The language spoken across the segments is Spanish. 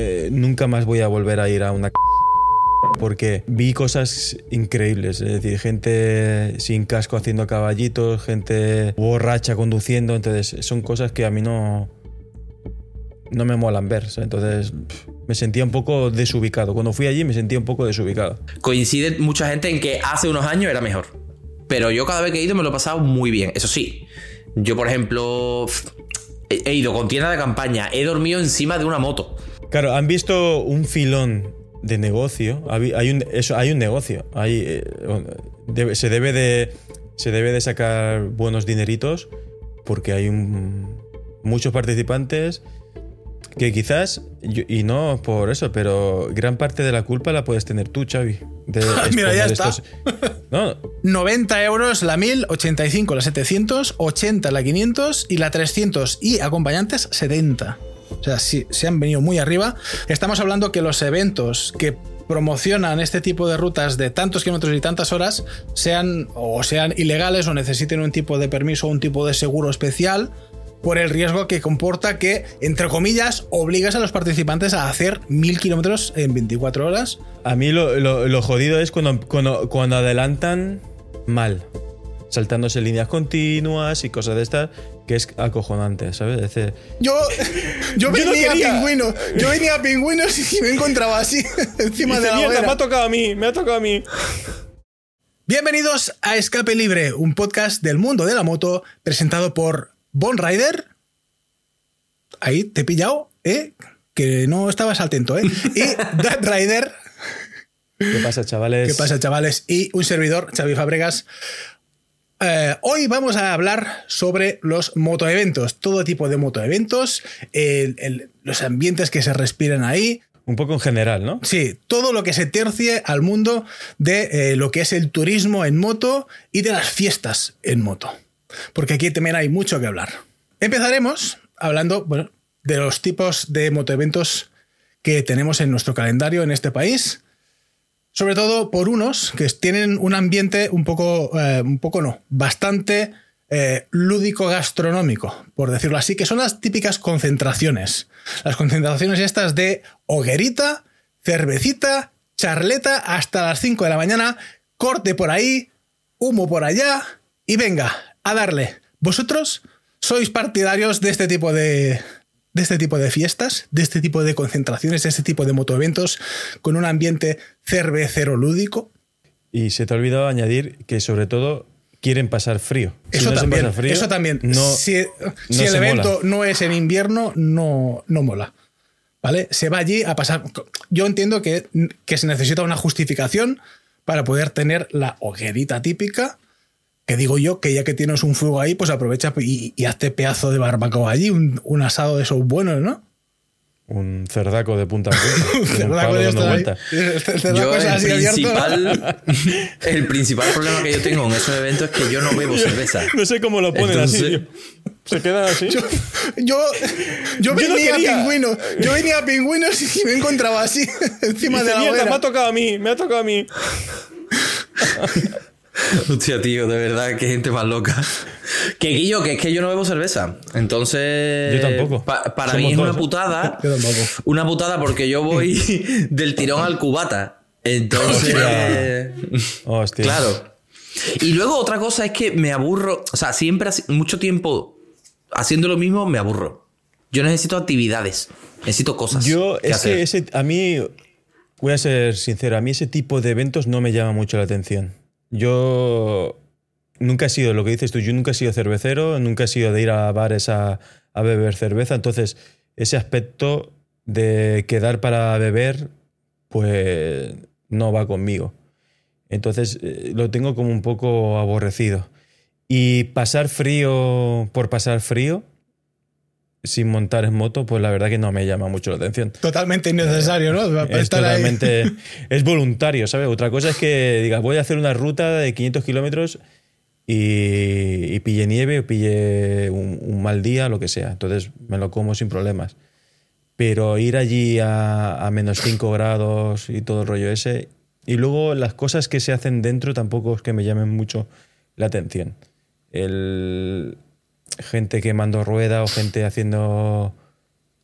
eh, nunca más voy a volver a ir a una porque vi cosas increíbles, es decir, gente sin casco haciendo caballitos, gente borracha conduciendo, entonces son cosas que a mí no no me molan ver, entonces me sentía un poco desubicado. Cuando fui allí me sentía un poco desubicado. Coincide mucha gente en que hace unos años era mejor. Pero yo cada vez que he ido me lo he pasado muy bien. Eso sí, yo por ejemplo he ido con tienda de campaña, he dormido encima de una moto. Claro, han visto un filón de negocio. Hay un, eso, hay un negocio. Hay, eh, se, debe de, se debe de sacar buenos dineritos porque hay muchos participantes que quizás, y no por eso, pero gran parte de la culpa la puedes tener tú, Xavi. Mira, ya está. 90 euros la 1000, 85 la 700, 80 la 500 y la 300 y acompañantes 70. O sea, sí, se han venido muy arriba. Estamos hablando que los eventos que promocionan este tipo de rutas de tantos kilómetros y tantas horas sean o sean ilegales o necesiten un tipo de permiso o un tipo de seguro especial por el riesgo que comporta que, entre comillas, obligas a los participantes a hacer mil kilómetros en 24 horas. A mí lo, jodido es cuando, cuando, adelantan mal, saltándose líneas continuas y cosas de estas, que es acojonante, ¿sabes? yo, yo venía a pingüinos, yo venía a pingüinos y me encontraba así, encima de la mierda, me ha tocado a mí, me ha tocado a mí. Bienvenidos a Escape Libre, un podcast del mundo de la moto presentado por Bon Rider, ahí te he pillado, ¿eh? Que no estabas atento, ¿eh? Y Dad Rider. ¿Qué pasa, chavales? ¿Qué pasa, chavales? Y un servidor, Xavi Fabregas. Eh, hoy vamos a hablar sobre los motoeventos, todo tipo de motoeventos, los ambientes que se respiran ahí. Un poco en general, ¿no? Sí, todo lo que se tercie al mundo de eh, lo que es el turismo en moto y de las fiestas en moto porque aquí también hay mucho que hablar. Empezaremos hablando de los tipos de motoeventos que tenemos en nuestro calendario en este país. Sobre todo por unos que tienen un ambiente un poco, eh, un poco no, bastante eh, lúdico gastronómico, por decirlo así, que son las típicas concentraciones. Las concentraciones estas de hoguerita, cervecita, charleta hasta las 5 de la mañana, corte por ahí, humo por allá y venga, a darle. ¿Vosotros sois partidarios de este tipo de, de este tipo de fiestas, de este tipo de concentraciones, de este tipo de motoeventos con un ambiente cervecero lúdico? Y se te ha olvidado añadir que sobre todo quieren pasar frío. eso, también, eso también. si, el evento no es en invierno, no, no mola. ¿Vale? Se va allí a pasar. Yo entiendo que, que se necesita una justificación para poder tener la hoguerita típica que digo yo que ya que tienes un fuego ahí, pues aprovecha y, hazte pedazo de barbacoa allí, un, asado de esos buenos, ¿no? Un cerdaco de punta un cerdaco de vuelta. Yo, el, principal, el principal problema que yo tengo en esos eventos es que yo no bebo cerveza. No sé cómo lo ponen así. Se queda así. Yo, yo, venía a pingüinos. Yo venía a pingüinos y me encontraba así encima de la mierda, me ha tocado a mí, me ha tocado a mí. Hostia, tío, de verdad, qué gente más loca. Que Guillo, que es que yo no bebo cerveza. Entonces. Yo tampoco. para mí es una ¿eh? putada. Yo tampoco. Una putada porque yo voy del tirón al cubata. Entonces. Hostia. Claro. Y luego otra cosa es que me aburro. O sea, siempre, mucho tiempo haciendo lo mismo, me aburro. Yo necesito actividades. Necesito cosas. Yo, es que ese, a mí. Voy a ser sincero, a mí ese tipo de eventos no me llama mucho la atención. Yo nunca he sido, lo que dices tú, yo nunca he sido cervecero, nunca he sido de ir a bares a, beber cerveza, entonces ese aspecto de quedar para beber, pues no va conmigo. Entonces eh, lo tengo como un poco aborrecido. Y pasar frío por pasar frío, sin montar en moto, pues la verdad que no me llama mucho la atención. Totalmente innecesario, ¿no? Es totalmente. Es voluntario, ¿sabes? Otra cosa es que digas, voy a hacer una ruta de 500 kilómetros y, pille nieve o pille un, mal día, lo que sea. Entonces me lo como sin problemas. Pero ir allí a, a menos 5 grados y todo el rollo ese. Y luego las cosas que se hacen dentro tampoco es que me llamen mucho la atención. El gente quemando rueda o gente haciendo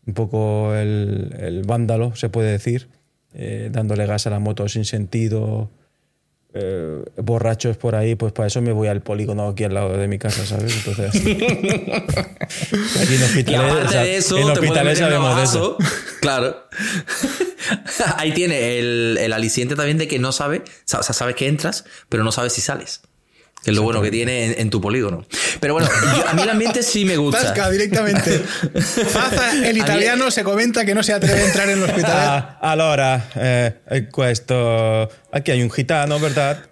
un poco el, vándalo, se puede decir, eh, dándole gas a la moto sin sentido, eh, borrachos por ahí, pues para eso me voy al polígono aquí al lado de mi casa, ¿sabes? Entonces. aquí en hospitales, de eso, en hospitales sabemos de eso. Claro. ahí tiene el, el, aliciente también de que no sabe, o sea, sabes que entras, pero no sabes si sales. Que es lo bueno que tiene en, tu polígono. Pero bueno, a mí el ambiente sí me gusta. Tasca directamente. el italiano, se comenta que no se atreve a entrar en el hospital. Ah, allora, eh, questo... Aquí hay un gitano, ¿verdad?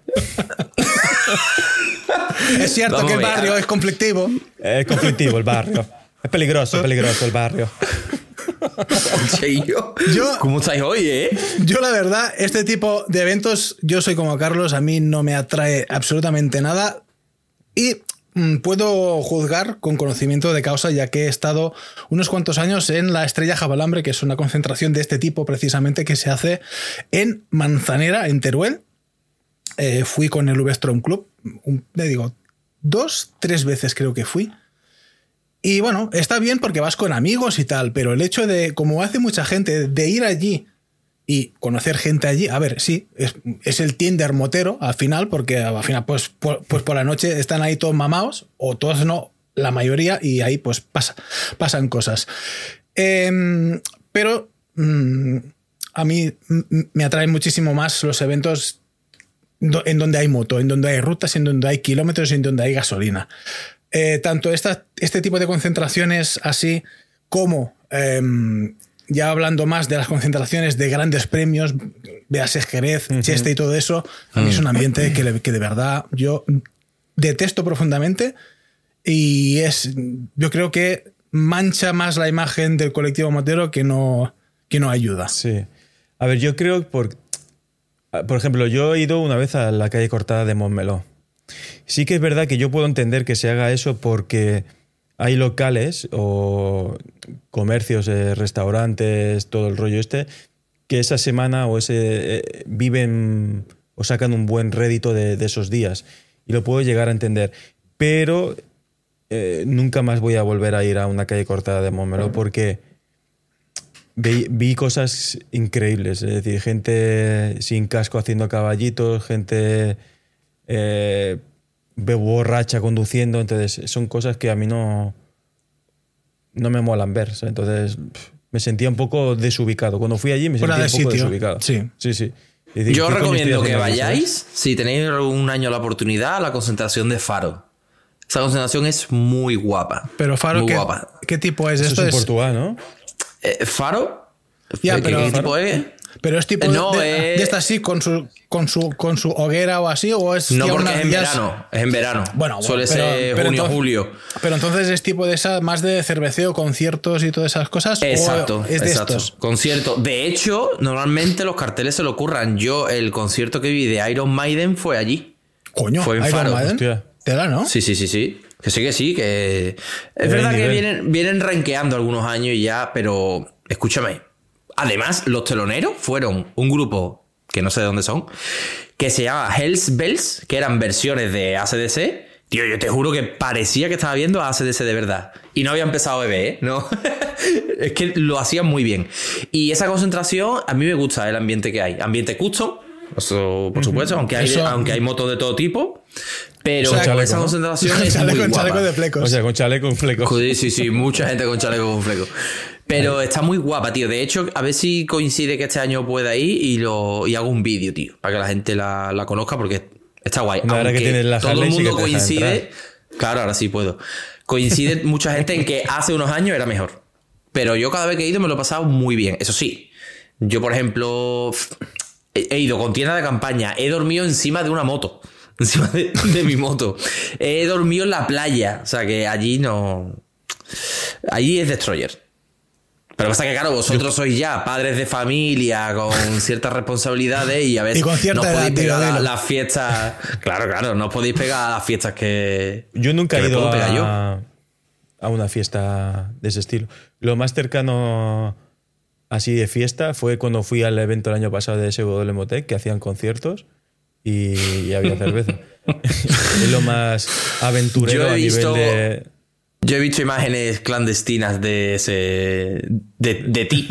es cierto que el barrio es conflictivo. Es conflictivo el barrio. Es peligroso, peligroso el barrio. yo, ¿Cómo estáis hoy, eh? Yo, la verdad, este tipo de eventos, yo soy como Carlos, a mí no me atrae absolutamente nada. Y mm, puedo juzgar con conocimiento de causa, ya que he estado unos cuantos años en la Estrella Jabalambre, que es una concentración de este tipo precisamente que se hace en Manzanera, en Teruel. Eh, fui con el Uvestrom Club, me digo, dos, tres veces creo que fui. Y bueno, está bien porque vas con amigos y tal, pero el hecho de, como hace mucha gente, de ir allí y conocer gente allí, a ver, sí, es, el Tinder motero al final, porque al final, pues por, pues por la noche están ahí todos mamados, o todos no, la mayoría, y ahí pues pasa, pasan cosas. Em, pero mm, a mí me atraen muchísimo más los eventos en donde hay moto, en donde hay rutas, en donde hay kilómetros, en donde hay gasolina. Eh, tanto este tipo de concentraciones así como em, ya hablando más de las concentraciones de grandes premios, veas Jerez, Cheste y todo eso, a mí es un ambiente que, de verdad yo detesto profundamente y es, yo creo que mancha más la imagen del colectivo motero que no, que no ayuda. Sí. A ver, yo creo por, por ejemplo, yo he ido una vez a la calle cortada de Montmeló Sí que es verdad que yo puedo entender que se haga eso porque hay locales o comercios, restaurantes, todo el rollo este, que esa semana o ese eh, viven o sacan un buen rédito de, esos días. Y lo puedo llegar a entender. Pero eh, nunca más voy a volver a ir a una calle cortada de Momelo porque vi, cosas increíbles. Es decir, gente sin casco haciendo caballitos, gente eh, borracha conduciendo, entonces son cosas que a mí no, no me molan ver. Entonces me sentía un poco desubicado. Cuando fui allí me sentía un poco desubicado. Sí, sí. sí. Yo recomiendo que vayáis, si tenéis un año la oportunidad, a la concentración de Faro. Esa concentración es muy guapa. Pero Faro, ¿qué, ¿qué tipo es esto? Es en Portugal, ¿no? Eh, ¿Faro? Ya, pero, ¿Qué, tipo es? Pero es tipo de, esta así con su, con su con su hoguera o así o es No, porque es en verano, es en verano. Bueno, suele ser junio, julio. Pero entonces es tipo de esa más de cerveceo, conciertos y todas esas cosas Exacto, es de estos. Concierto. De hecho, normalmente los carteles se lo ocurran. Yo el concierto que vi de Iron Maiden fue allí. Coño, fue en Iron Faro. Maiden. Te da, ¿no? Sí, sí, sí, sí. Que sí, que sí, que es verdad que vienen, vienen rankeando algunos años y ya, pero escúchame, Además, los teloneros fueron un grupo que no sé de dónde son, que se llama Hells Bells, que eran versiones de ACDC. Tío, yo te juro que parecía que estaba viendo a ACDC de verdad. Y no había empezado a beber, ¿eh? No. es que lo hacían muy bien. Y esa concentración, a mí me gusta el ambiente que hay. Ambiente custom, eso, por supuesto, aunque hay, aunque hay motos de todo tipo. Pero esa concentración es muy con chaleco de flecos. O sea, con chaleco con flecos. Sí, sí, mucha gente con chaleco con flecos. Pero está muy guapa, tío. De hecho, a ver si coincide que este año pueda ir y, lo, y hago un vídeo, tío, para que la gente la, la conozca porque está guay. Aunque que la todo el mundo coincide. Claro, ahora sí puedo. Coincide mucha gente en que hace unos años era mejor. Pero yo cada vez que he ido me lo he pasado muy bien. Eso sí, yo, por ejemplo, he ido con tienda de campaña, he dormido encima de una moto. Encima de, de mi moto. He dormido en la playa. O sea que allí no. Allí es Destroyer. Pero pasa que, claro, vosotros sois ya padres de familia con ciertas responsabilidades y a veces no podéis pegar a las fiestas. Claro, claro, no podéis pegar a las fiestas que. Yo nunca he ido a, a una fiesta de ese estilo. Lo más cercano así de fiesta fue cuando fui al evento el año pasado de SW Motec, que hacían conciertos y, había cerveza. es lo más aventurero a nivel de Yo he visto imágenes clandestinas de ese. de, ti.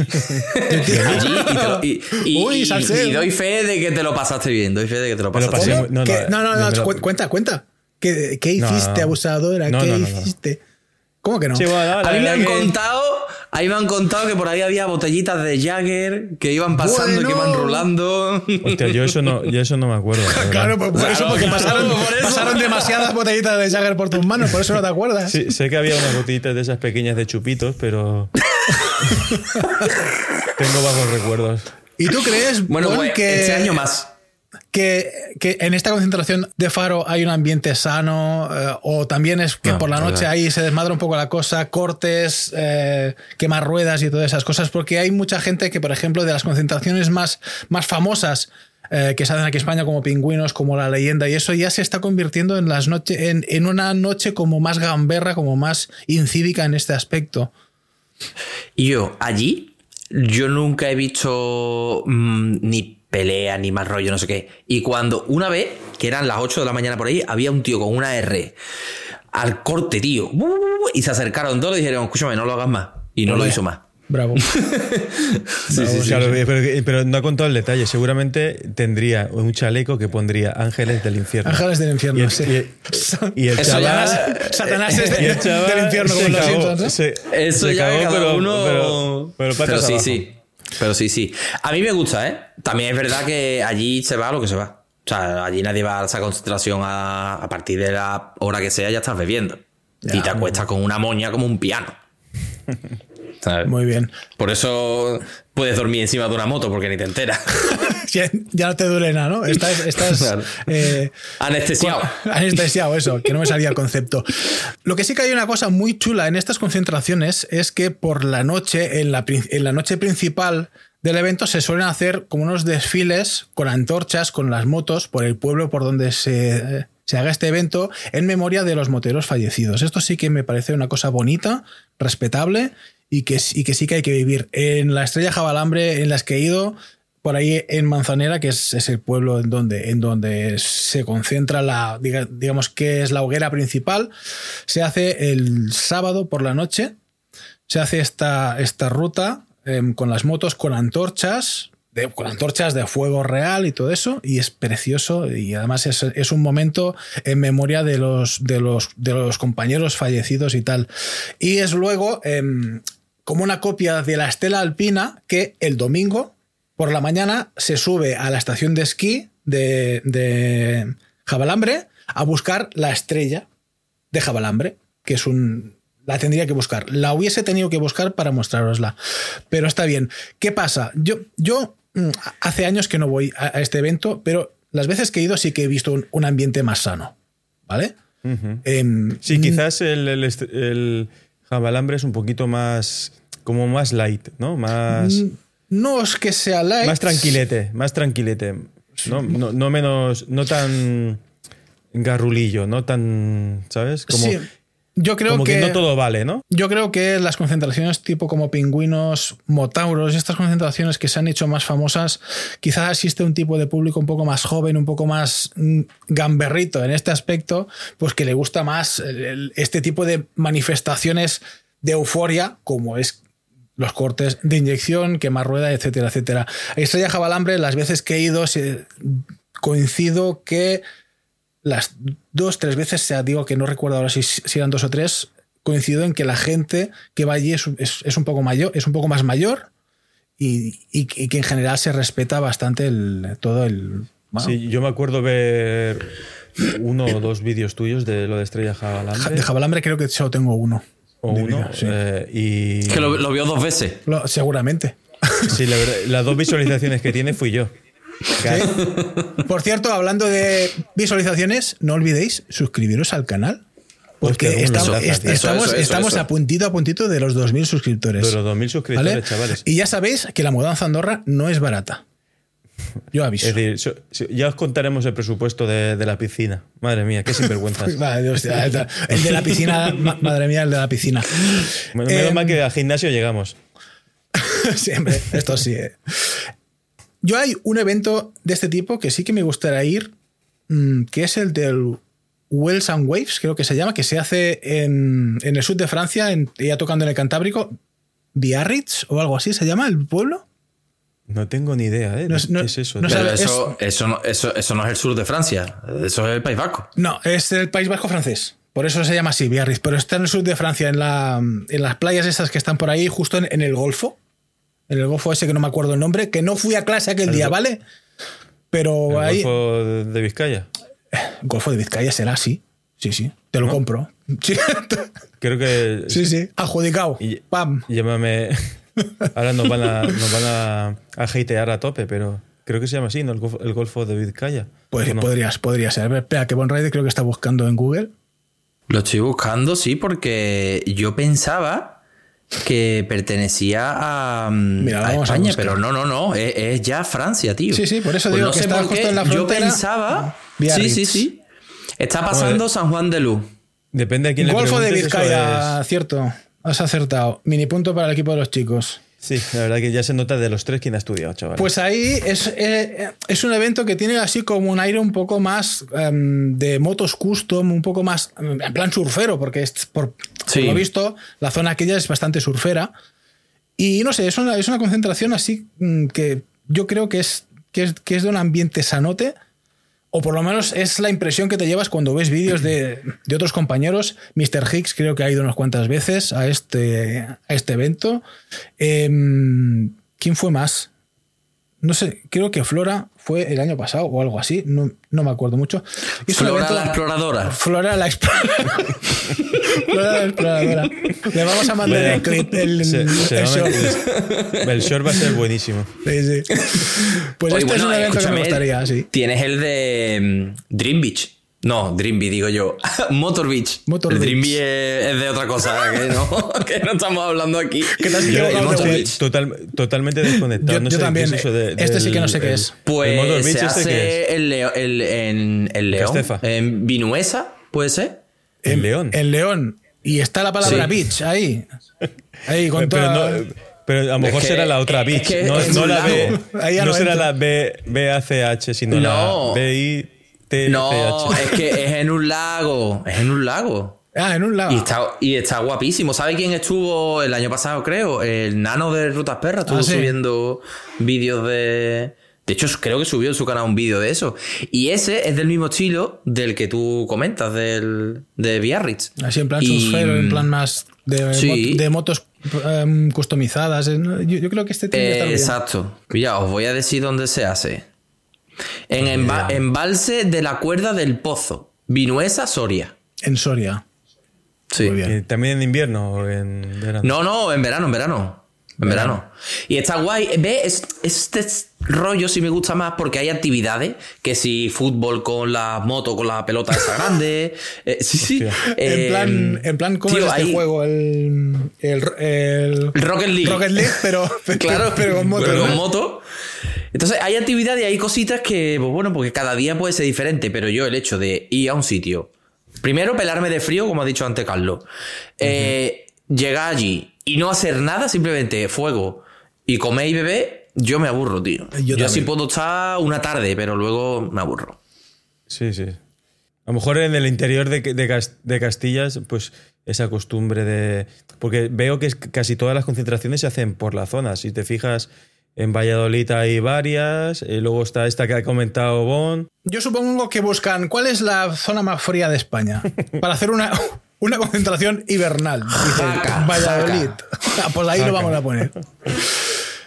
Allí y, doy fe de que te lo pasaste bien. Doy fe de que te lo pasaste bien. No, no, no, cuenta, cuenta. ¿Qué, qué hiciste, abusadora? ¿Qué hiciste? ¿Cómo que no? a mí me han contado Ahí me han contado que por ahí había botellitas de Jagger que iban pasando y que iban rolando. Hostia, yo eso no, yo eso no me acuerdo. claro, por, eso, porque pasaron, pasaron, demasiadas botellitas de Jagger por tus manos, por eso no te acuerdas. Sí, sé que había unas botellitas de esas pequeñas de chupitos, pero. Tengo bajos recuerdos. ¿Y tú crees bueno, pues, que este año más? Que, en esta concentración de Faro hay un ambiente sano eh, o también es que por la noche ahí se desmadra un poco la cosa, cortes, eh, quemar ruedas y todas esas cosas, porque hay mucha gente que, por ejemplo, de las concentraciones más, más famosas eh, que se hacen aquí en España como pingüinos, como la leyenda, y eso ya se está convirtiendo en, las noche, en, una noche como más gamberra, como más incívica en este aspecto. Y yo, allí, yo nunca he visto mm, ni pelea, ni más rollo, no sé qué. Y cuando una vez, que eran las 8 de la mañana por ahí, había un tío con una R al corte, tío. Y se acercaron todos y dijeron, escúchame, no lo hagas más. Y no lo hizo más. Bravo. sí, sí, claro, pero, no ha contado el detalle. Seguramente tendría un chaleco que pondría Ángeles del Infierno. Ángeles del Infierno, y el, sí. Y, el chaval. Satanás es del infierno, como los Simpsons. Eso ya cagó, pero, uno. Pero, pero sí, sí. Pero sí, sí. A mí me gusta, ¿eh? También es verdad que allí se va lo que se va. O sea, allí nadie va a esa concentración a, partir de la hora que sea, ya estás bebiendo. y te acuestas con una moña como un piano. Muy bien. Por eso puedes dormir encima de una moto porque ni te enteras. ya, no te duele nada, ¿no? Estás, eh, anestesiado. Anestesiado, eso, que no me salía el concepto. Lo que sí que hay una cosa muy chula en estas concentraciones es que por la noche, en la, en la noche principal del evento, se suelen hacer como unos desfiles con antorchas, con las motos, por el pueblo por donde se, se haga este evento en memoria de los moteros fallecidos. Esto sí que me parece una cosa bonita, respetable y que, que sí que hay que vivir. En la Estrella Jabalambre, en las que he ido, por ahí en Manzanera, que es, el pueblo en donde, en donde se concentra la, digamos que es la hoguera principal, se hace el sábado por la noche, se hace esta, esta ruta em, con las motos, con antorchas, de, con antorchas de fuego real y todo eso, y es precioso y además es, un momento en memoria de los, de, los, de los compañeros fallecidos y tal. Y es luego em, como una copia de la estela alpina que el domingo por la mañana se sube a la estación de esquí de, de Jabalambre a buscar la estrella de Jabalambre, que es un... La tendría que buscar. La hubiese tenido que buscar para mostrarosla. Pero está bien. ¿Qué pasa? Yo, yo mm, hace años que no voy a, este evento, pero las veces que he ido sí que he visto un, ambiente más sano. ¿Vale? Em, sí, quizás el, el Jabalambre es un poquito más. como más light, ¿no? Más. No es que sea light. Más tranquilete, más tranquilete. No, no, menos. no tan garrulillo, no tan. ¿Sabes? Como, sí. Yo creo que, no todo vale, ¿no? Yo creo que las concentraciones tipo como pingüinos, motauros, estas concentraciones que se han hecho más famosas, quizás existe un tipo de público un poco más joven, un poco más mm, gamberrito en este aspecto, pues que le gusta más este tipo de manifestaciones de euforia, como es los cortes de inyección, quemar rueda, etcétera, etcétera. Estrella Jabalambre, las veces que he ido, coincido que las dos, tres veces, sea, digo que no recuerdo ahora si, si, eran dos o tres, coincido en que la gente que va allí es, un poco mayor, es un poco más mayor y, que en general se respeta bastante el, todo el. Sí, yo me acuerdo ver uno o dos vídeos tuyos de lo de Estrella Jabalambre. De Jabalambre creo que solo tengo uno. O uno. Eh, y... Que lo, vio dos veces. seguramente. Sí, la verdad, las dos visualizaciones que tiene fui yo. Por cierto, hablando de visualizaciones, no olvidéis suscribiros al canal. Porque estamos, a puntito a puntito de los 2.000 suscriptores. De los 2.000 suscriptores, chavales. Y ya sabéis que la mudanza a Andorra no es barata. Yo aviso. Es decir, ya os contaremos el presupuesto de, la piscina. Madre mía, qué sinvergüenza. el de la piscina, madre mía, el de la piscina. Menos eh, mal que al gimnasio llegamos. Siempre, esto sí. Eh. Yo hay un evento de este tipo que sí que me gustaría ir, mm, que es el del Wells and Waves, creo que se llama, que se hace en, el sur de Francia, ya tocando en el Cantábrico. Biarritz o algo así se llama el pueblo. No tengo ni idea, ¿eh? ¿Qué es eso? eso, eso, no, eso, no es el sur de Francia, eso es el País Vasco. No, es el País Vasco francés. Por eso se llama así, Biarritz. Pero está en el sur de Francia, en, la, en las playas esas que están por ahí, justo en, el Golfo. En el Golfo ese que no me acuerdo el nombre, que no fui a clase aquel día, ¿vale? Pero ¿El ahí. Golfo de Vizcaya? Golfo de Vizcaya será así. Sí, sí. Te lo compro. Creo que. Sí, sí. Adjudicado. Pam. Llámame. Ahora nos van a, nos van a, a hatear a tope, pero creo que se llama así, ¿no? El Golfo, de Vizcaya. Pues podrías, podría ser. Espera, que Bon creo que está buscando en Google. Lo estoy buscando, sí, porque yo pensaba que pertenecía a, mm, España, pero no, no, no, es, ya Francia, tío. Sí, sí, por eso pues digo que está justo en la frontera. Yo pensaba, sí, sí, sí. Está pasando San Juan de Luz. Depende de quién Golfo de Vizcaya, cierto. Has acertado. Mini punto para el equipo de los chicos. Sí, la verdad que ya se nota de los tres quién ha estudiado, chaval. Pues ahí es, eh, es, un evento que tiene así como un aire un poco más em, de motos custom, un poco más en plan surfero, porque es, por, lo he visto, la zona aquella es bastante surfera. Y no sé, es una, es una concentración así mm, que yo creo que es, que es, que es de un ambiente sanote o por lo menos es la impresión que te llevas cuando ves vídeos de, otros compañeros. Mr. Hicks creo que ha ido unas cuantas veces a este, a este evento. Em, ¿Quién fue más? No sé, creo que Flora fue el año pasado o algo así, no, me acuerdo mucho. Flora la exploradora. Flora la exploradora. Flora la exploradora. Le vamos a mandar el clip, el, el, short. El short va a ser buenísimo. Sí, sí. Pues este es un evento que me gustaría, sí. Tienes el de mm, Dream Beach. No, Dreamby, digo yo. Motor Beach. Motor el Dreamby es, de otra cosa, que no, que no estamos hablando aquí. ¿Qué tal Total, totalmente desconectado. Yo, también. este sí que no sé qué es. Pues el Motor Beach se este hace es. El, el, en el León. En Vinuesa, ¿puede ser? En, León. En León. Y está la palabra beach ahí. Ahí con pero, no, pero a lo mejor será la otra beach. no, no la B. No, será la B, B-A-C-H, sino la No, es que es en un lago. Es en un lago. Ah, en un lago. Y está, y está guapísimo. ¿Sabe quién estuvo el año pasado, creo? El nano de Rutas Perras estuvo ah, subiendo vídeos de. De hecho, creo que subió en su canal un vídeo de eso. Y ese es del mismo estilo del que tú comentas, del, de Biarritz. Así en plan en plan más de, motos em, customizadas. Yo, creo que este tiene Exacto. Mira, os voy a decir dónde se hace. En embalse de la cuerda del pozo. Vinuesa, Soria. En Soria. Sí. ¿También en invierno o en verano? No, no, en verano, en verano. En verano. Y está guay. Ve, este rollo sí me gusta más porque hay actividades, que si fútbol con la moto, con la pelota esa grande. Eh, sí, sí. en, plan, en plan, ¿cómo es este juego? El, el, Rocket League. Rocket League, pero, claro, pero con moto. con moto. Entonces hay actividades y hay cositas que, pues bueno, porque cada día puede ser diferente, pero yo el hecho de ir a un sitio, primero pelarme de frío, como ha dicho antes Carlos, eh, llegar allí y no hacer nada, simplemente fuego y comer y beber, yo me aburro, tío. Yo, así puedo estar una tarde, pero luego me aburro. Sí, sí. A lo mejor en el interior de, de, Castillas, pues esa costumbre de... Porque veo que casi todas las concentraciones se hacen por la zona. Si te fijas en Valladolid hay varias, y luego está esta que ha comentado Bon. Yo supongo que buscan cuál es la zona más fría de España para hacer una, una concentración hibernal. Valladolid. Ah, pues ahí lo vamos a poner.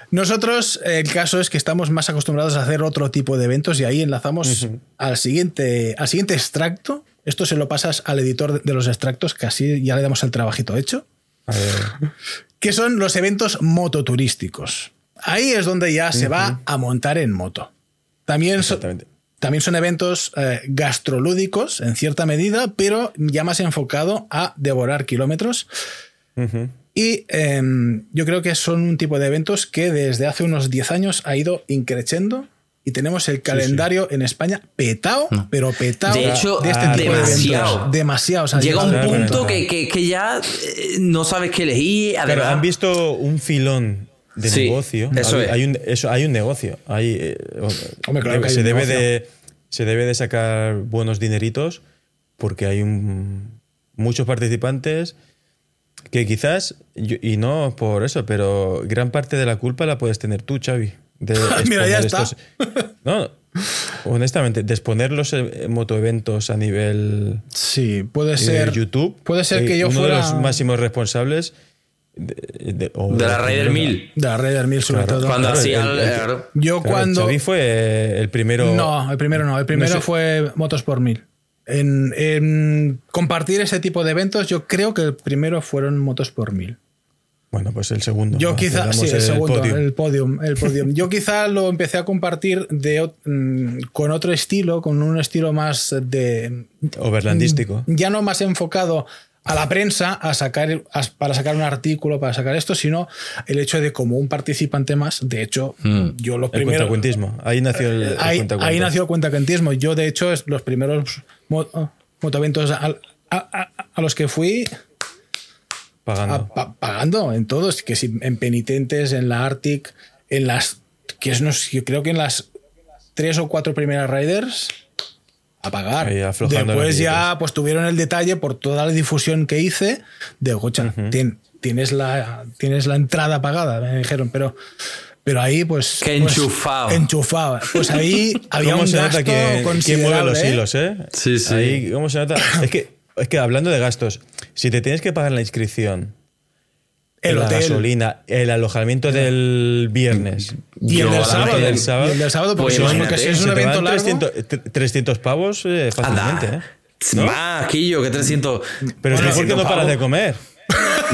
Nosotros, el caso es que estamos más acostumbrados a hacer otro tipo de eventos y ahí enlazamos al, siguiente, al siguiente extracto. Esto se lo pasas al editor de los extractos, que así ya le damos el trabajito hecho. Que son los eventos mototurísticos. Ahí es donde ya se va a montar en moto. También, también son eventos eh, gastrolúdicos en cierta medida, pero ya más enfocado a devorar kilómetros. Y em, yo creo que son un tipo de eventos que desde hace unos 10 años ha ido increciendo y tenemos el calendario en España petado, pero petado de, hecho, de este tipo demasiado. de eventos. Llega un punto que, ya eh, no sabes qué elegir. Pero han visto un filón de negocio. Eso hay, un, eso, hay un negocio. Hay, eh, se, debe de, se debe de sacar buenos dineritos porque hay muchos participantes que quizás, y no por eso, pero gran parte de la culpa la puedes tener tú, Xavi. De Mira, ya está. no, honestamente, de exponer los eh, motoeventos a nivel sí, puede ser, YouTube. Puede ser que yo uno fuera... de los máximos responsables de, la Raider 1000. De la Raider 1000, sobre todo. Cuando hacía Yo cuando. Xavi fue el primero. No, el primero no. El primero fue Motos por 1000. En, compartir ese tipo de eventos, yo creo que el primero fueron Motos por 1000. Bueno, pues el segundo. Yo quizá, sí, el, segundo, el podium. El podium. Yo quizá lo empecé a compartir de, mm, con otro estilo, con un estilo más de. Overlandístico. Ya no más enfocado a la prensa a sacar, para sacar un artículo, para sacar esto, sino el hecho de como un participante más. De hecho, hmm. yo los primeros. El cuentacuentismo. Ahí nació el, el ahí, ahí, nació el cuentacuentismo. Yo, de hecho, los primeros motoventos a, a, los que fui. Pagando. pagando en todos, que si en penitentes, en la Arctic, en las. que es, no, yo creo que en las tres o cuatro primeras riders a pagar. Después ya pues tuvieron el detalle por toda la difusión que hice de, gocha, tienes, la, tienes la entrada pagada, me dijeron, pero... Pero ahí, pues. Que pues, enchufado. enchufado. Pues ahí había un gasto que, considerable. los ¿eh? hilos, ¿eh? Sí, sí. Ahí, ¿cómo se nota? es, que, es que hablando de gastos, si te tienes que pagar la inscripción, el la gasolina, el alojamiento del viernes. Y el del sábado. del sábado. Y el del sábado, porque, pues si es un evento largo. 300, 300 pavos eh, fácilmente. ¿eh? ¿No? Más, Quillo, que 300. Pero bueno, es porque no paras de comer.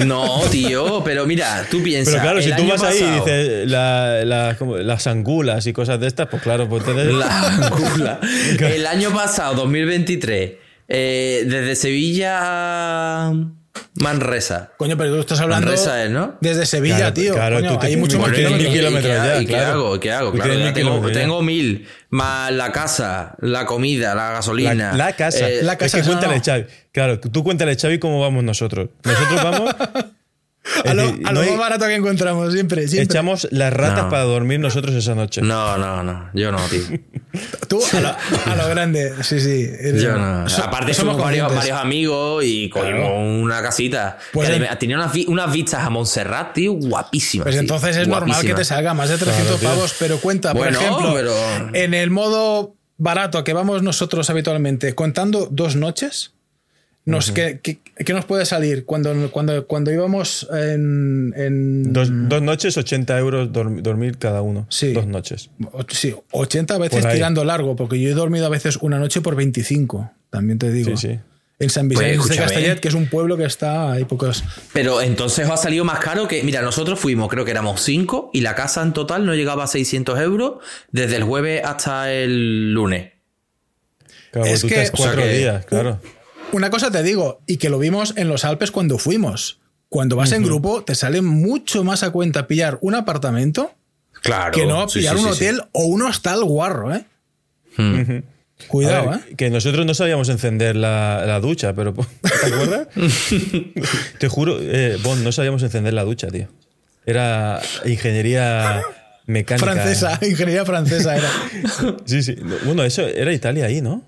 No, tío, pero mira, tú piensas. Pero claro, si tú vas ahí y dices la, la, las angulas y cosas de estas, pues claro, pues entonces. La angula. el año pasado, 2023, eh, desde Sevilla a Manresa. Coño, pero tú estás hablando. Manresa es, ¿no? Desde Sevilla, tío. Claro, Coño, tú hay mucho más mil kilómetros ya. ¿Y qué claro. hago? ¿Qué hago? Claro, mil tengo, kilómetros mil, más la casa, la comida, la gasolina. La, la casa. Eh, la casa es que no, cuéntale, no. Xavi. Claro, tú cuéntale, Xavi, cómo vamos nosotros. Nosotros vamos. A lo, decir, a lo no hay- más barato que encontramos, siempre. siempre. echamos las ratas No. para dormir nosotros esa noche. No, no, no. Yo no, tío. Tú a lo, a lo grande, sí, sí. Yo no. So- Aparte, somos varios, amigos y cogimos Claro. una casita. Pues que en- además tenía unas, vi- unas vistas a Montserrat, tío, guapísimas. Pues tío, entonces es normal que te salga más de 300 tío. pavos, pero cuenta, Bueno, por ejemplo, pero- en el modo barato que vamos nosotros habitualmente, contando dos noches, nos, ¿qué, qué- qué nos puede salir? Cuando, cuando, cuando íbamos en... en- Dos, dos noches, 80 euros dorm- dormir cada uno. Sí. Dos noches. o- sí, 80 veces ahí. tirando largo, porque yo he dormido a veces una noche por 25, también te digo. Sí, sí. En San Vicente Pues, de escúchame. Castellet, que es un pueblo que está hay pocos. Pero entonces os ha salido más caro que. Mira, nosotros fuimos, creo que éramos cinco, y la casa en total no llegaba a 600 euros desde el jueves hasta el lunes. Claro, Es tú que- estás cuatro o sea que- días, claro. Una cosa te digo, y que lo vimos en los Alpes cuando fuimos. Cuando vas en grupo, te sale mucho más a cuenta pillar un apartamento Claro. que no sí, pillar sí, un sí, sí. hotel o un hostal guarro, ¿eh? Hmm. Cuidado, ver, ¿eh? Que nosotros no sabíamos encender la, la ducha, pero ¿te acuerdas? Te juro, eh, Bon, no sabíamos encender la ducha, tío. Era ingeniería mecánica. Francesa, ingeniería francesa era. Sí, sí. Bueno, eso era Italia ahí, ¿no?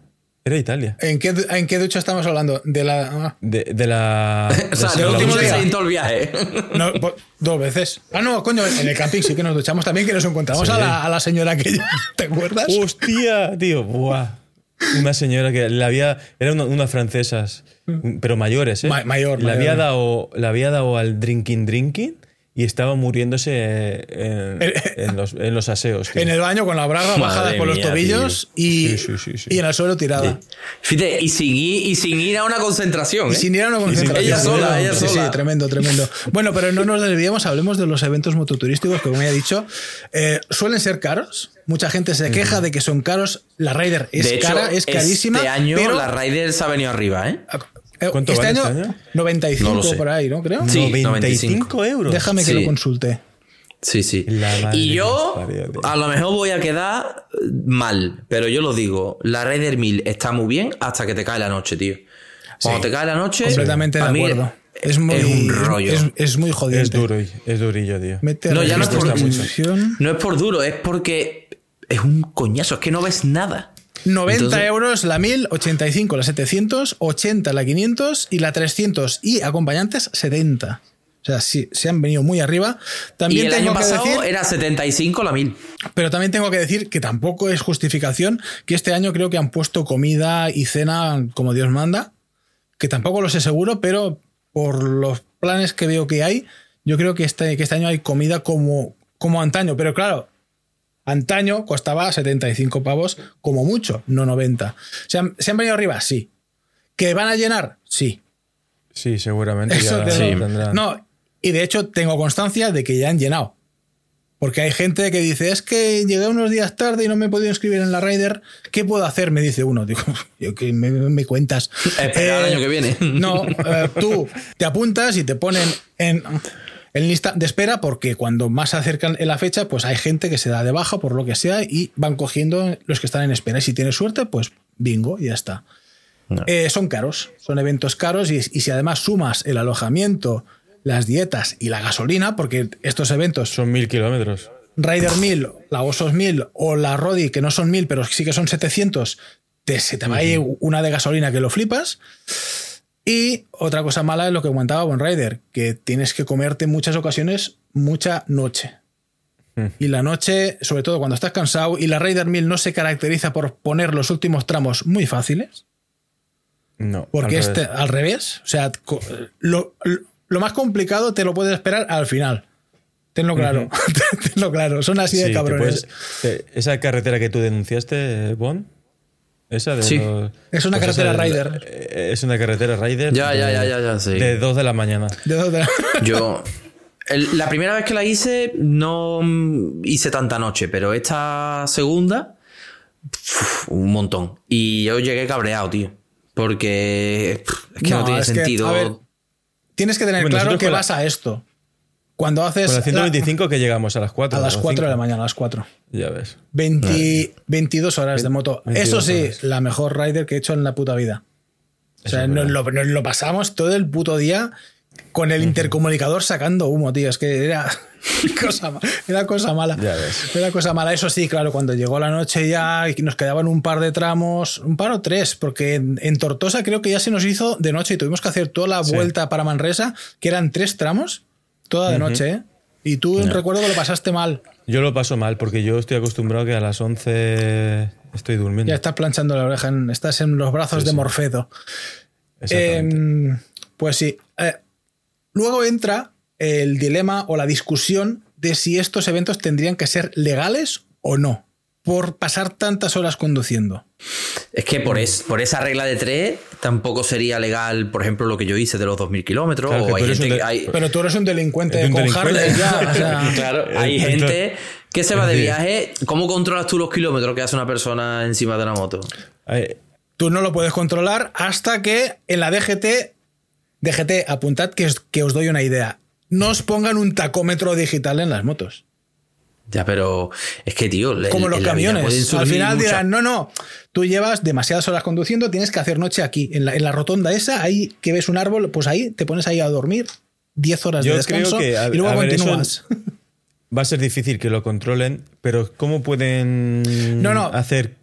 Era Italia. ¿En qué, ¿En qué ducha estamos hablando? De la. ah, De, de la. O sea, de el la último día. todo el viaje. no, po- dos veces. Ah, no, coño, en el camping sí que nos duchamos también, que nos encontramos Sí. a, la, a la señora que. ¿Te acuerdas? ¡Hostia! Tío, buah. Una señora que le había. Era una, unas francesas, pero mayores, ¿eh? Ma- mayor, mayor. había, dado, le había dado al drinking drinking y estaba muriéndose en, en los, en los aseos. tío. En el baño con la braga Madre bajadas por los tobillos y, Sí, sí, sí, sí. y en el suelo tirada. Fíjate, y sin, ir, y sin ir a una concentración. Y ¿eh? sin ir a una concentración. Ella sola, ella sola. Sí, tremendo, tremendo. Bueno, pero no nos desviemos, hablemos de los eventos mototurísticos que, como ya he dicho, eh, suelen ser caros. Mucha gente se queja de que son caros. La Raider es de hecho, cara, es carísima. Este año pero la Raiders ha venido arriba, ¿eh? Eh, ¿Cuánto este, vale año, este año? 95 No lo sé. por ahí, ¿no? Creo. Sí, 95 95 euros. Déjame que Sí. lo consulte. Sí, sí. Y yo, parió, a lo mejor voy a quedar mal, pero yo lo digo, la Raider 1000 está muy bien hasta que te cae la noche, tío. Cuando Sí. te cae la noche, Completamente de acuerdo. Es, muy, un rollo. Es, es muy jodido. Es duro, es durillo, tío. Mete No, ya no es por-. No es por duro, es porque es un coñazo, es que no ves nada. 90 euros la 1000, 85 la 700, 80 la 500 y la 300 y acompañantes 70. O sea, sí, se han venido muy arriba. También y el tengo año que pasado decir, era 75 la 1000. pero también tengo que decir que tampoco es justificación que este año creo que han puesto comida y cena como Dios manda, que tampoco lo sé seguro, pero por los planes que veo que hay, yo creo que este, que este año hay comida como, como antaño. Pero claro, antaño costaba 75 pavos como mucho, no 90. ¿Se han, ¿se han venido arriba? Sí. ¿Que van a llenar? Sí. Sí, seguramente Eso ya tendrán. No, y de hecho tengo constancia de que ya han llenado. Porque hay gente que dice, es que llegué unos días tarde y no me he podido inscribir en la Rider. ¿Qué puedo hacer? Me dice uno. Digo, yo que me, me cuentas. Espera el Eh, año que viene. No, eh, tú te apuntas y te ponen en, en lista de espera porque cuando más se acercan en la fecha, pues hay gente que se da de baja por lo que sea y van cogiendo los que están en espera. Y si tienes suerte, pues bingo, y ya está. No. Eh, son caros, son eventos caros y, y si además sumas el alojamiento, las dietas y la gasolina, porque estos eventos Son mil kilómetros. Rider 1000, la Osos 1000 o la Rodi, que no son 1000, pero sí que son 700, te, se te va a ir una de gasolina que lo flipas. Y otra cosa mala es lo que comentaba Bon Rider, que tienes que comerte en muchas ocasiones mucha noche. Mm. Y la noche, sobre todo cuando estás cansado, y la Raider 1000 no se caracteriza por poner los últimos tramos muy fáciles, No. porque al este revés. al revés, o sea, lo, lo más complicado te lo puedes esperar al final. Tenlo claro, tenlo claro, son así de Sí, cabrones. puedes- esa carretera que tú denunciaste, Bon, esa de Sí. los- Es una pues carretera Rider. eh, Es una carretera Rider. Ya, ya, de- ya, ya, ya, sí. De 2 de la mañana. Yo. el- la primera vez que la hice, no hice tanta noche, pero esta segunda, un montón. Y yo llegué cabreado, tío. Porque es que no, No, tiene que, sentido. a ver, Tienes que tener Bueno, claro que la- vas a esto. Cuando haces Con la- 125 que llegamos a las 4. a las 4 de la mañana, a las 4. Ya ves. 20 22 horas de moto. 22 Eso sí, horas. la mejor rider que he hecho en la puta vida. O sea, nos lo, nos lo pasamos todo el puto día con el intercomunicador sacando humo, tío. Es que era cosa, era cosa mala. Ya ves. Era cosa mala. Eso sí, claro, cuando llegó la noche ya y nos quedaban un par de tramos, un par o tres, porque en, en Tortosa creo que ya se nos hizo de noche y tuvimos que hacer toda la Sí. vuelta para Manresa, que eran tres tramos, toda de noche, ¿eh? Y tú recuerdo que lo pasaste mal. Yo lo paso mal porque yo estoy acostumbrado que a las 11 estoy durmiendo. Ya estás planchando la oreja, en- estás en los brazos Sí, de sí. Morfedo. Exactamente. Em, pues sí. Eh, luego entra el dilema o la discusión de si estos eventos tendrían que ser legales o no, por pasar tantas horas conduciendo. Es que por, es, por esa regla de tres tampoco sería legal, por ejemplo, lo que yo hice de los 2.000 kilómetros. Claro, que o hay tú eres gente un que de- hay- Pero tú eres un delincuente Es un con delincuente. Harley ya, o sea, Claro, hay Entonces- gente que se va de viaje. ¿Cómo controlas tú los kilómetros que hace una persona encima de una moto? Tú no lo puedes controlar hasta que en la DGT, DGT, apuntad que os doy una idea. No os pongan un tacómetro digital en las motos. Ya, pero es que, tío, le- como los camiones. Al final dirán, no, no, tú llevas demasiadas horas conduciendo, tienes que hacer noche aquí, en la, en la rotonda esa, ahí que ves un árbol, pues ahí te pones ahí a dormir 10 horas Yo de descanso creo que, a- y luego ver, continúas. va a ser difícil que lo controlen, pero ¿cómo pueden No, no. hacer?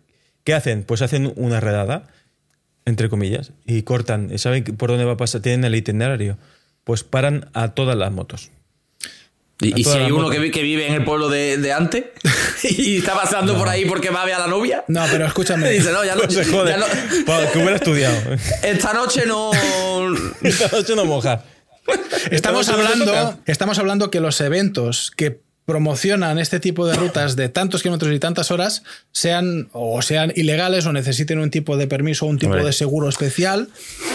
¿Qué hacen? Pues hacen una redada, entre comillas, y cortan. ¿Saben por dónde va a pasar? Tienen el itinerario. Pues paran a todas las motos. Y, y si hay uno que, vi- que vive en el pueblo de, de antes y está pasando por ahí porque va a ver a la novia. No, pero escúchame. Dice, no, ya no, No se jode. ya no- Pa- que hubiera estudiado. esta noche no. Esta noche no moja. Estamos hablando, estamos hablando que los eventos que promocionan este tipo de rutas de tantos kilómetros y tantas horas sean o sean ilegales o necesiten un tipo de permiso o un tipo de seguro especial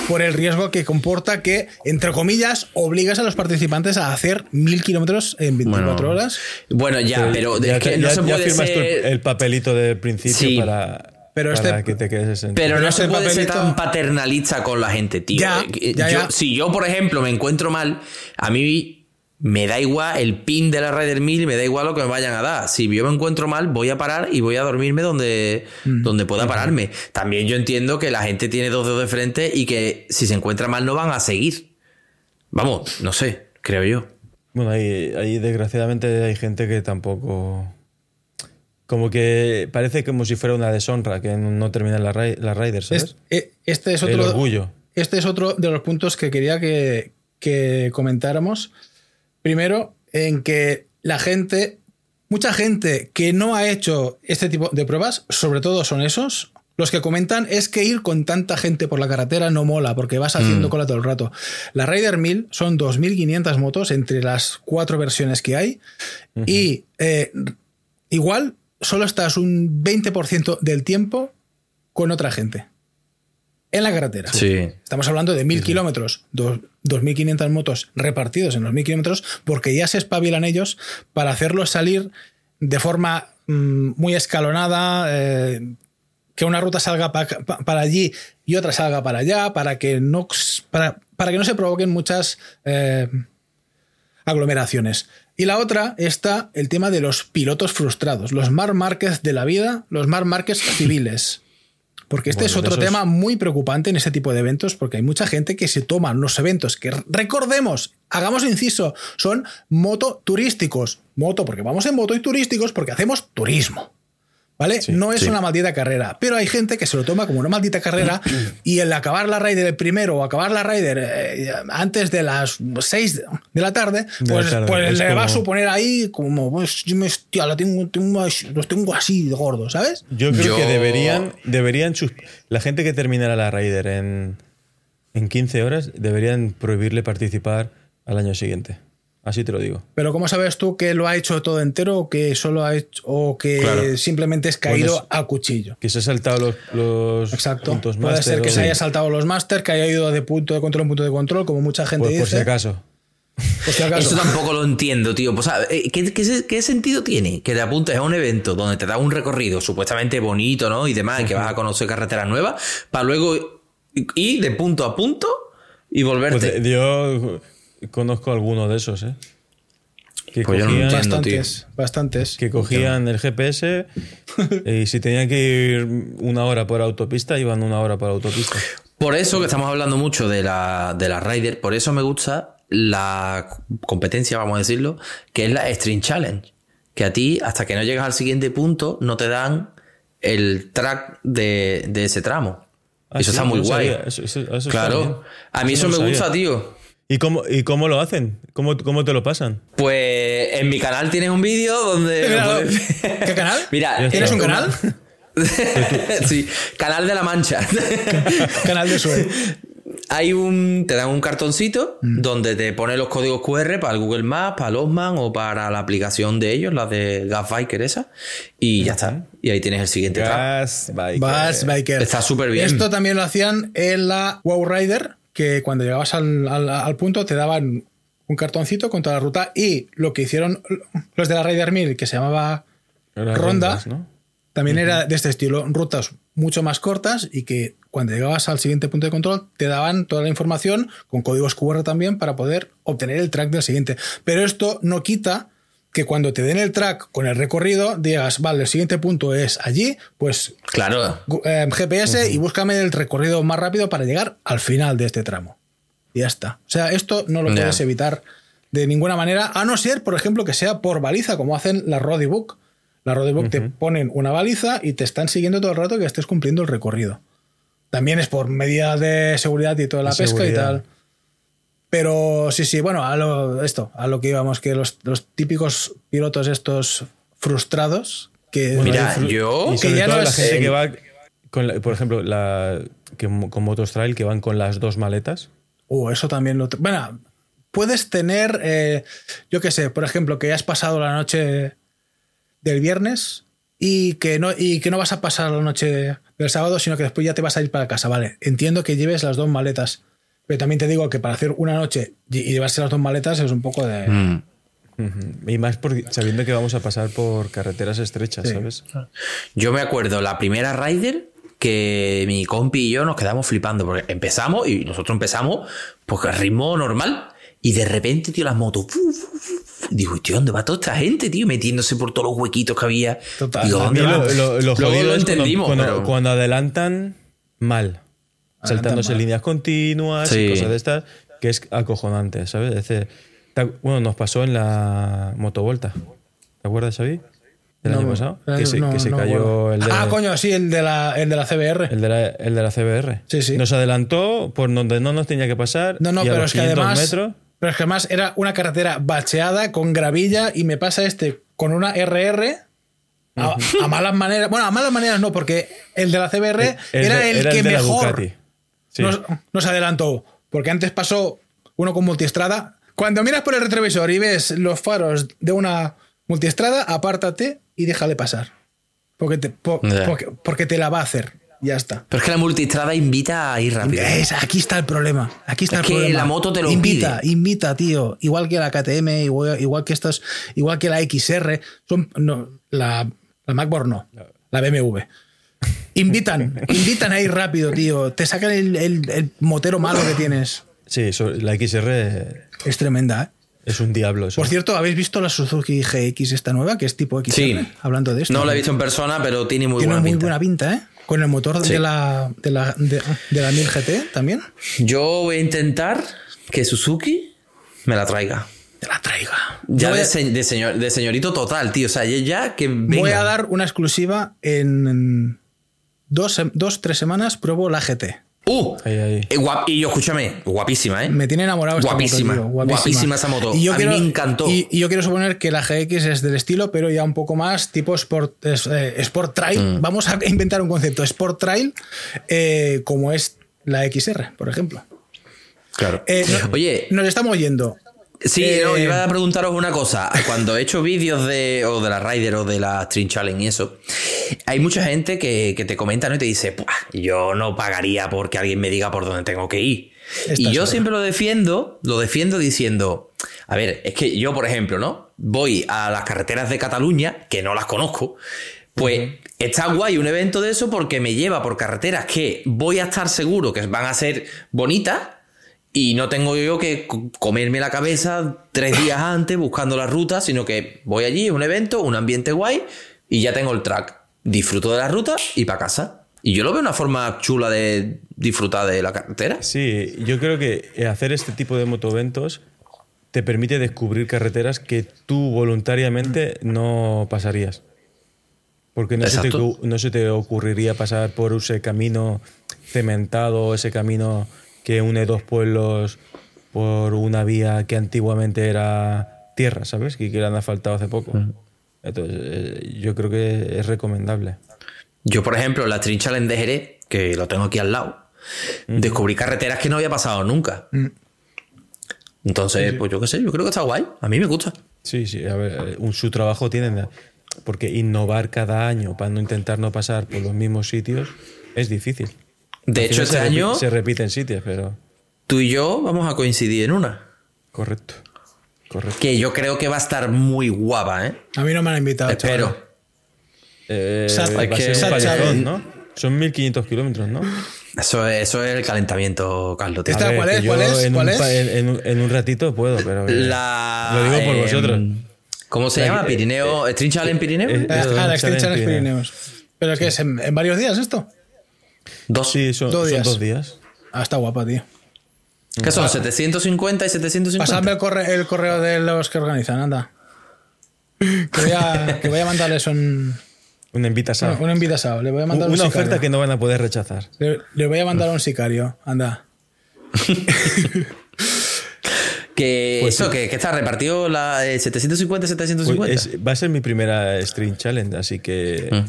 por el riesgo que comporta que, entre comillas, obligas a los participantes a hacer mil kilómetros en 24 Bueno. horas. Bueno, ya, pero ya, que no ya- se ya puede firmas tú el- ser. el, papelito del principio Sí. para, Pero este- que te quedes en Pero, Pero no ese se puede ser tan paternalista con la gente, tío. Ya, Eh, ya, yo- ya. Si yo, por ejemplo, me encuentro mal, a mí me da igual el pin de la Rider 1000 y me da igual lo que me vayan a dar. Si yo me encuentro mal, voy a parar y voy a dormirme donde, Mm. donde pueda pararme. También yo entiendo que la gente tiene dos dedos de frente y que si se encuentra mal no van a seguir. Vamos, no sé, creo yo. Bueno, ahí, ahí desgraciadamente hay gente que tampoco. como que parece como si fuera una deshonra que no terminen las la Riders, ¿sabes? Eh, este es otro, El orgullo. Este es otro de los puntos que quería que, que comentáramos. Primero, en que la gente, mucha gente que no ha hecho este tipo de pruebas, sobre todo son esos, los que comentan es que ir con tanta gente por la carretera no mola porque vas haciendo mm. cola todo el rato. La Rider 1000 son 2.500 motos entre las cuatro versiones que hay y eh, igual solo estás un 20% del tiempo con otra gente en la carretera. Sí. Estamos hablando de 1.000 kilómetros, 2.500 motos repartidos en los 1.000 kilómetros porque ya se espabilan ellos para hacerlo salir de forma mm, muy escalonada. Eh, que una ruta salga para allí y otra salga para allá, para que no, para, para que no se provoquen muchas eh, aglomeraciones. Y la otra está el tema de los pilotos frustrados, los mar marques de la vida, los mar marques civiles. Porque este es otro tema muy preocupante en este tipo de eventos, porque hay mucha gente que se toma los eventos que, recordemos, hagamos inciso, son moto turísticos. Moto, porque vamos en moto y turísticos porque hacemos turismo. ¿Vale? no es una maldita carrera, pero hay gente que se lo toma como una maldita carrera y el acabar la Rider el primero o acabar la Rider eh, antes de las 6 de la tarde, pues, pues le va a suponer ahí como, pues, hostia, tengo, los tengo así de gordos, ¿sabes? Yo creo que deberían, deberían la gente que terminara la Rider en, en 15 horas, deberían prohibirle participar al año siguiente. Así te lo digo. Pero ¿cómo sabes tú que lo ha hecho todo entero o que solo ha hecho o que simplemente es caído a cuchillo? Que se ha saltado los, Exacto. puntos Puede ser que se haya saltado los máster, que haya ido de punto de control en punto de control, como mucha gente pues dice. Por si acaso. Por si acaso. Eso tampoco lo entiendo, tío. Pues, eh, ¿qué, qué, sentido tiene que te apuntes a un evento donde te da un recorrido supuestamente bonito, ¿no? Y demás, que vas a conocer carreteras nuevas, para luego ir de punto a punto y volverte. Pues yo Conozco algunos de esos, ¿eh? Que pues cogían, bastantes, bastantes. Que cogían el GPS y si tenían que ir una hora por autopista, iban una hora por autopista. Por eso que estamos hablando mucho de la, de la Rider, por eso me gusta la competencia, vamos a decirlo, que es la String Challenge. Que a ti, hasta que no llegas al siguiente punto, no te dan el track de, ese tramo. Ah, eso está muy guay. claro. A mí eso me gusta, tío. ¿Y cómo, ¿Y cómo lo hacen? ¿Cómo, ¿Cómo te lo pasan? Pues en mi canal tienes un vídeo donde... ¿Qué canal? Mira, ¿tienes un canal? sí, Canal de la Mancha. canal de Suez. Hay un. Te dan un cartoncito mm. donde te pone los códigos QR para el Google Maps, para el Osman o para la aplicación de ellos, la de Gasbiker esa. Y ya está. Y ahí tienes el siguiente Gasbiker. Está súper bien. Esto también lo hacían en la Wow Rider que cuando llegabas al, punto te daban un cartoncito con toda la ruta y lo que hicieron los de la Raider 1000, que se llamaba Ronda, también era de este estilo, rutas mucho más cortas y que cuando llegabas al siguiente punto de control te daban toda la información con códigos QR también para poder obtener el track del siguiente. Pero esto no quita que cuando te den el track con el recorrido digas, vale, el siguiente punto es allí, pues claro. Eh, GPS y búscame el recorrido más rápido para llegar al final de este tramo. Y ya está. O sea, esto no lo puedes evitar de ninguna manera, a no ser, por ejemplo, que sea por baliza, como hacen las Book. La Book te ponen una baliza y te están siguiendo todo el rato que estés cumpliendo el recorrido. También es por medida de seguridad y toda la pesca y tal. Pero sí, sí, bueno, a lo, esto, a lo que íbamos, que los, típicos pilotos estos frustrados que... Mira, yo... que ya no la gente que va, con por ejemplo, la, que, con Motos Trail, que van con las dos maletas. Uh, eso también lo... Bueno, puedes tener, eh, yo qué sé, por ejemplo, que has pasado la noche del viernes y que, no, y que no vas a pasar la noche del sábado, sino que después ya te vas a ir para casa, ¿vale? Entiendo que lleves las dos maletas pero también te digo que para hacer una noche y llevarse las dos maletas es un poco de. Mm. Y más sabiendo que vamos a pasar por carreteras estrechas, ¿sabes? Yo me acuerdo la primera Rider que mi compi y yo nos quedamos flipando porque empezamos y nosotros empezamos pues al ritmo normal y de repente, tío, las motos. digo, tío, ¿dónde va toda esta gente, tío? Metiéndose por todos los huequitos que había. Total. Lo, lo, entendimos, cuando adelantan mal saltándose líneas continuas y cosas de estas, que es acojonante, ¿sabes? bueno, nos pasó en la motovolta. ¿Te acuerdas, Xavi? el año pasado, que se, que se cayó el de, Ah, coño, sí, el de la, el de la CBR. El de la, el de la CBR. Sí, sí. Nos adelantó por donde no nos tenía que pasar. No, no, y a pero los es que 500 además. metros, Pero es que además era una carretera bacheada con gravilla y me pasa este con una RR. A, a malas maneras. Bueno, a malas maneras no, porque el de la CBR el era de- el era que mejor. Sí. nos, nos adelantó. Porque antes pasó uno con multiestrada. Cuando miras por el retrovisor y ves los faros de una multiestrada, apártate y déjale pasar. Porque te, po- porque, porque te la va a hacer. Ya está. Pero es que la multistrada invita a ir rápido. Es- aquí está el problema. Aquí está Es el que problema. la moto te lo invita, pide. invita, tío. Igual que la KTM, igual, igual que estas, igual que la XR. Son, no, la, la MacBook no. La BMW. Invitan, invitan a ir rápido, tío. Te sacan el, el- el motero malo que tienes. Sí, eso- la XR Es tremenda, ¿eh? es un diablo. Eso. Por cierto, ¿habéis visto la Suzuki GX esta nueva, que es tipo XR? Sí. Hablando de esto. No la he visto en persona, pero tiene muy Tiene buena muy pinta. buena pinta, ¿eh? Con el motor Sí. de, la, de, la, de, de la 1000 GT también. Yo voy a intentar que Suzuki me la traiga. Te la traiga. Ya de, a- se- de señor, de señorito total, tío. O sea, ya, ya que venga. Voy a dar una exclusiva en dos, dos tres semanas. Pruebo la GT. ¡Uh! Ahí, ahí. Eh, guap- y yo, escúchame, guapísima, ¿eh? Me tiene enamorado esta Guapísima, moto, tío, guapísima esa moto. A mí me encantó. Y, y yo quiero suponer que la GX es del estilo, pero ya un poco más tipo Sport, eh, sport Trail. Mm. Vamos a inventar un concepto. Sport Trail, eh, como es la XR, por ejemplo. Claro. No- Oye, Nos estamos yendo. Sí, Eh, no, iba a preguntaros una cosa. Cuando he hecho vídeos de, o de la Rider o de la Stream Challenge y eso, hay mucha gente que, que te comenta ¿no? y te dice, "Buah, yo no pagaría porque alguien me diga por dónde tengo que ir. Esta y yo siempre lo defiendo, lo defiendo diciendo, a ver, es que yo, por ejemplo, ¿no? Voy a las carreteras de Cataluña, que no las conozco, pues está guay un evento de eso porque me lleva por carreteras que voy a estar seguro que van a ser bonitas y no tengo yo que co- comerme la cabeza tres días antes buscando la ruta, sino que voy allí, es un evento, un ambiente guay y ya tengo el track. Disfruto de la ruta y para casa. Y yo lo veo una forma chula de disfrutar de la carretera. Sí, yo creo que hacer este tipo de motoventos te permite descubrir carreteras que tú voluntariamente no pasarías. Porque no se, te, no se te ocurriría pasar por ese camino cementado, ese camino que une dos pueblos por una vía que antiguamente era tierra, ¿sabes? Que, que le han asfaltado hace poco. Entonces, eh, yo creo que es recomendable. Yo, por ejemplo, la de Jerez, que lo tengo aquí al lado, descubrí carreteras que no había pasado nunca. Entonces, pues yo qué sé, yo creo que está guay. A mí me gusta. Sí, sí, a ver, eh, un, su trabajo tiene. Porque innovar cada año para no intentar no pasar por los mismos sitios es difícil. De hecho, este se repi- año Se repiten sitios, pero. tú y yo vamos a coincidir en una. Correcto. Correcto. Que yo creo que va a estar muy guapa, ¿eh? A mí no me han invitado. Espero. Eh, que- palizón, ¿no? Son 1500 kilómetros, ¿no? Eso es, eso es el calentamiento, Carlos. ver, ¿cuál es? ¿Cuál es? En, ¿Cuál un, es? en- en un- en un ratito puedo, pero. eh, La. Lo digo por vosotros. ¿Cómo se La llama? Pirineo. ¿Stream Challenge Pirineo? eh, Ah, Esto ah, es la Extreme Challenge Challenge Pirineos. Pirineos. ¿Pero qué es? ¿En, en varios días esto? Dos. Sí, son, Dos son días. dos días. Ah, está guapa, tío. ¿Qué son? ¿750 y 750? Pasadme el correo, el correo de los que organizan, anda. Que voy a, que voy a mandarles un, Una invitación. un invitado. Le voy a mandar un Una sicario. oferta que no van a poder rechazar. Le, le voy a mandar un sicario, anda. Que Pues eso, sí. que, que está repartido la eh, 750 750. Pues es- va a ser mi primera Stream Challenge, así que. Mm. no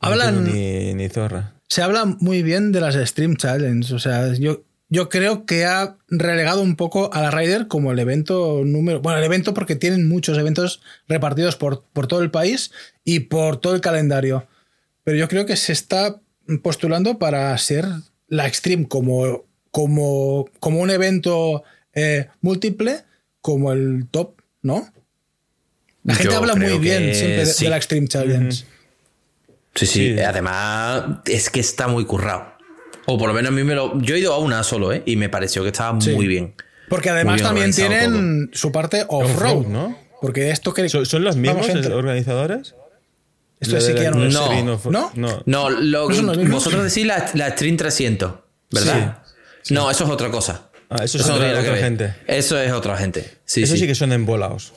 Hablan- Ni, ni zorra. Se habla muy bien de las Stream Challenge. O sea, yo, yo creo que ha relegado un poco a la Ryder como el evento número. Bueno, el evento porque tienen muchos eventos repartidos por, por todo el país y por todo el calendario. Pero yo creo que se está postulando para ser la Extreme como, como, como un evento eh, múltiple, como el top, ¿no? La gente Yo habla muy bien siempre de, sí. de la Extreme Challenge. Sí, sí, Sí. Además, es que está muy currado. O por lo menos a mí me lo. Yo he ido a una solo, ¿eh? Y me pareció que estaba Sí. muy bien. Porque además bien también tienen su parte off-road, ¿no? Porque esto que. ¿Son, son los mismos organizadores? Esto sí que ya no lo. No. ¿No? no. No, lo- ¿No vosotros decís la, la Stream 300, ¿verdad? No, eso es otra cosa. Ah, eso es no otra- gente. Eso es otra gente. Sí, Eso sí. sí. que son embolados.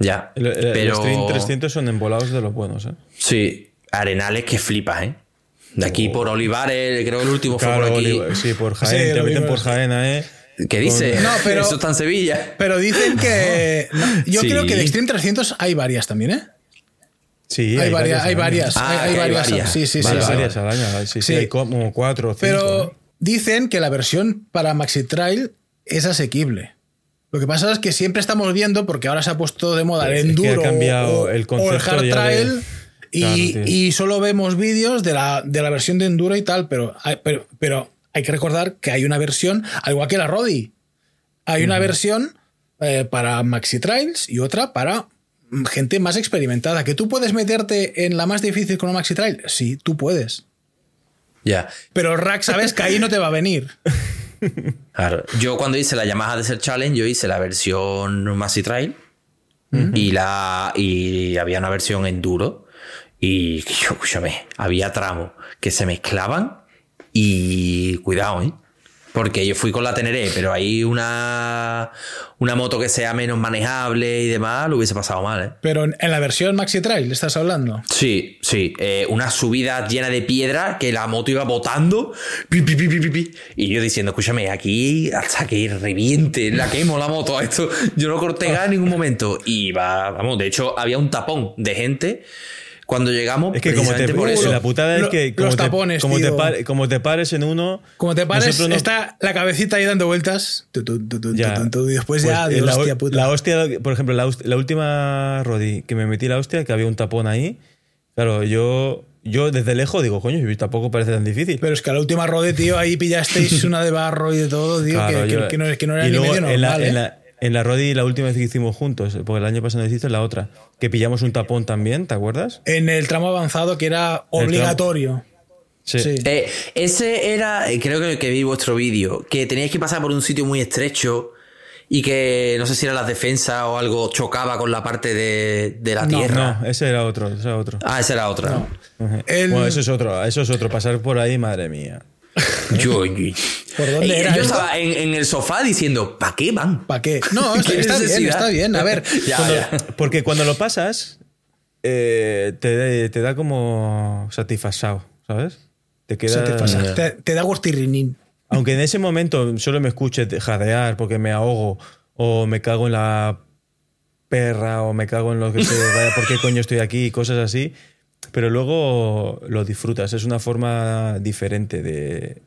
Ya. pero... Los 300 son embolados de los buenos, ¿eh? Sí, arenales que flipas, ¿eh? De aquí por Olivares, creo que el último fue por aquí. sí, por Jaén, te meten por Jaén, ¿eh? ¿Qué dice? No, pero, Eso está en Sevilla. Pero dicen que. yo creo que de Extreme 300 hay varias también, ¿eh? Sí, hay, varias. Hay varias, ah, hay, varias. Sí, sí, sí. varias al año. Sí, sí, hay como cuatro o cinco. Pero dicen que la versión para Maxi Trail es asequible. Lo que pasa es que siempre estamos viendo, porque ahora se ha puesto de moda el enduro cambiado el o, el hard trail. y, solo vemos vídeos de la, de la, versión de enduro y tal, pero, pero, pero, hay que recordar que hay una versión, al igual que la Rodi, hay una versión eh, para maxi trails y otra para gente más experimentada. ¿Que tú puedes meterte en la más difícil con un maxi trail? Sí, tú puedes. Ya. Pero Rack, sabes que ahí no te va a venir. Claro. Yo cuando hice la Yamaha Desert Challenge, yo hice la versión Maxi Trail y, la, y había una versión enduro. Y escúchame, había tramos que se mezclaban y cuidado, ¿eh? Porque yo fui con la Teneré, pero hay una, una moto que sea menos manejable y demás, lo hubiese pasado mal, ¿eh? Pero en, la versión Maxi Trail, ¿estás hablando? Sí, sí. Eh, una subida llena de piedra que la moto iba botando. y yo diciendo, escúchame, aquí hasta que reviente, la quemo la moto. Esto yo no corté en ningún momento. Y va, vamos, de hecho, había un tapón de gente cuando llegamos, es que como te por eso, la putada es que como, te, como, te como, te pares en uno, como te pares está la cabecita ahí dando vueltas, y después ya pues, la, hostia puta. La hostia, por ejemplo, la, la, última Rodi que me metí la hostia, que había un tapón ahí, claro, yo yo desde lejos digo, coño, tampoco parece tan difícil. Pero es que a la última Rode, tío, ahí pillasteis una de barro y de todo, tío, que, no, que, no, era ni medio normal. En la, ¿eh? En la Rodi, la última vez que hicimos juntos, porque el año pasado no hiciste la otra, que pillamos un tapón también, ¿te acuerdas? En el tramo avanzado, que era obligatorio. Sí. Eh, ese era, creo que, que vi vuestro vídeo, que teníais que pasar por un sitio muy estrecho y que no sé si era la defensa o algo chocaba con la parte de, de la tierra. No, ese era otro, ese era otro. Ah, ese era otro. Bueno, eso es otro, eso es otro, pasar por ahí, madre mía. Yo, estaba en, el sofá diciendo, ¿para qué van? ¿Para qué? No, está, bien, está bien. A ver, porque cuando lo pasas, eh, te, da como satisfacción, ¿sabes? Te queda. Te, te, da gustirrinín. Aunque en ese momento solo me escuche jadear porque me ahogo o me cago en la perra o me cago en lo que sea, ¿por qué coño estoy aquí? y cosas así pero luego lo disfrutas. Es una forma diferente de,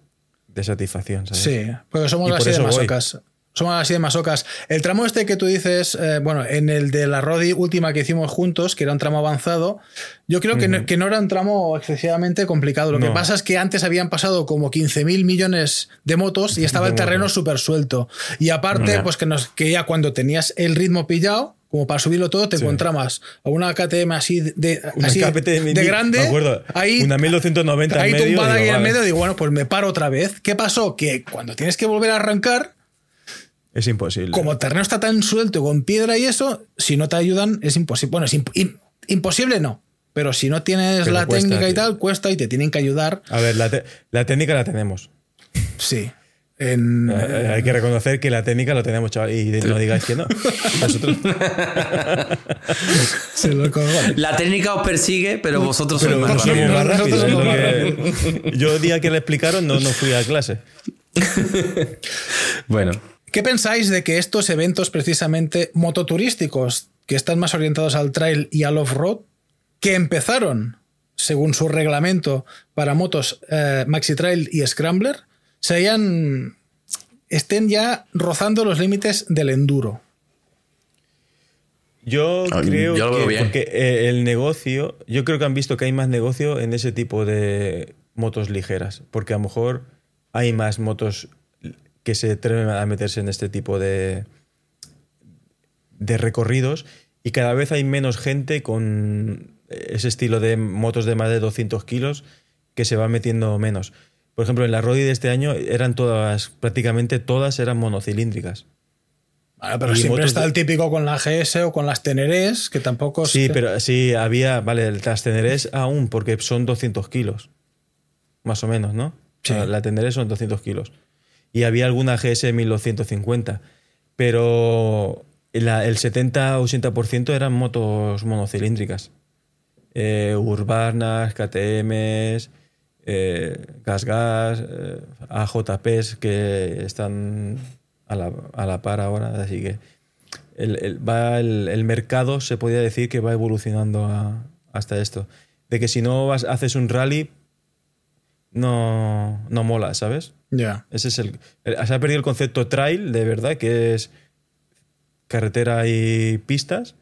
satisfacción. Sí, porque somos así de masocas. Somos así de masocas. El tramo este que tú dices, eh, bueno, en el de la Rodi última que hicimos juntos, que era un tramo avanzado, yo creo que, no, era un tramo excesivamente complicado. Lo que pasa es que antes habían pasado como 15.000 millones de motos y estaba el terreno súper suelto. Y aparte, pues que, nos, que ya cuando tenías el ritmo pillado, como para subirlo todo, te encontrabas a una KTM así de, así de, grande. Me acuerdo, ahí, una 1290 ahí en medio. tumbada ahí en medio, digo, bueno, pues me paro otra vez. ¿Qué pasó? Que cuando tienes que volver a arrancar. Es imposible. Como el terreno está tan suelto con piedra y eso, si no te ayudan, es imposible. Bueno, es imposible no. Pero si no tienes la técnica y tal, cuesta y te tienen que ayudar. A ver, la, la técnica la tenemos. Sí. Eh, eh, hay que reconocer que la técnica lo tenemos, chaval, y no digáis que no. Nosotros... la técnica os persigue, pero vosotros sois más rápidos. Yo el día que le explicaron no, no fui a clase. bueno. ¿Qué pensáis de que estos eventos precisamente mototurísticos, que están más orientados al trail y al off-road, que empezaron, según su reglamento, para motos eh, Maxi Trail y Scrambler, se hayan, estén ya rozando los límites del enduro. Yo ah, creo que porque eh, el negocio, yo creo que han visto que hay más negocio en ese tipo de motos ligeras, porque a lo mejor hay más motos que se atreven a meterse en este tipo de, de recorridos y cada vez hay menos gente con ese estilo de motos de más de 200 kilos que se va metiendo menos. Por ejemplo, en la Rodi de este año eran todas, prácticamente todas eran monocilíndricas. pero siempre está el típico con la GS o con las Tenerés, que tampoco... Sí, pero sí, había, vale, las Tenerés aún, porque son 200 kilos, más o menos, ¿no? Sí. La, Teneré son 200 kilos. Y había alguna GS 1250, pero el 70 o 80% eran motos monocilíndricas. Eh, urbanas, KTMs, eh, gas gas, eh, AJPs que están a la, a la, par ahora, así que el, va el, mercado se podría decir que va evolucionando hasta esto. De que si no vas, haces un rally, no, no mola, ¿sabes? Ya. Ese es el, Se ha perdido el concepto trail, de verdad, que es carretera y pistas,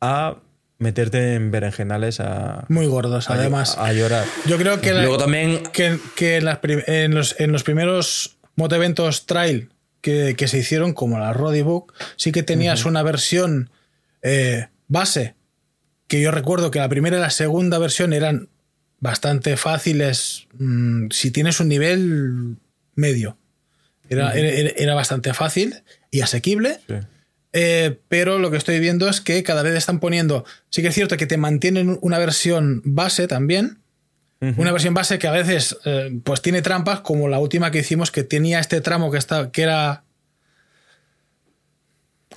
a meterte en berenjenales a. Muy gordos, además. A, llorar. Yo creo que. Luego también. Que, en, los, en, los, primeros motoeventos trail que, se hicieron, como la Roddy Book, sí que tenías una versión eh, base. Que yo recuerdo que la primera y la segunda versión eran bastante fáciles mm, si tienes un nivel medio. Era, era, bastante fácil y asequible. Eh, pero lo que estoy viendo es que cada vez están poniendo. Sí que es cierto que te mantienen una versión base también. Una versión base que a veces eh, pues tiene trampas, como la última que hicimos, que tenía este tramo que, está, que era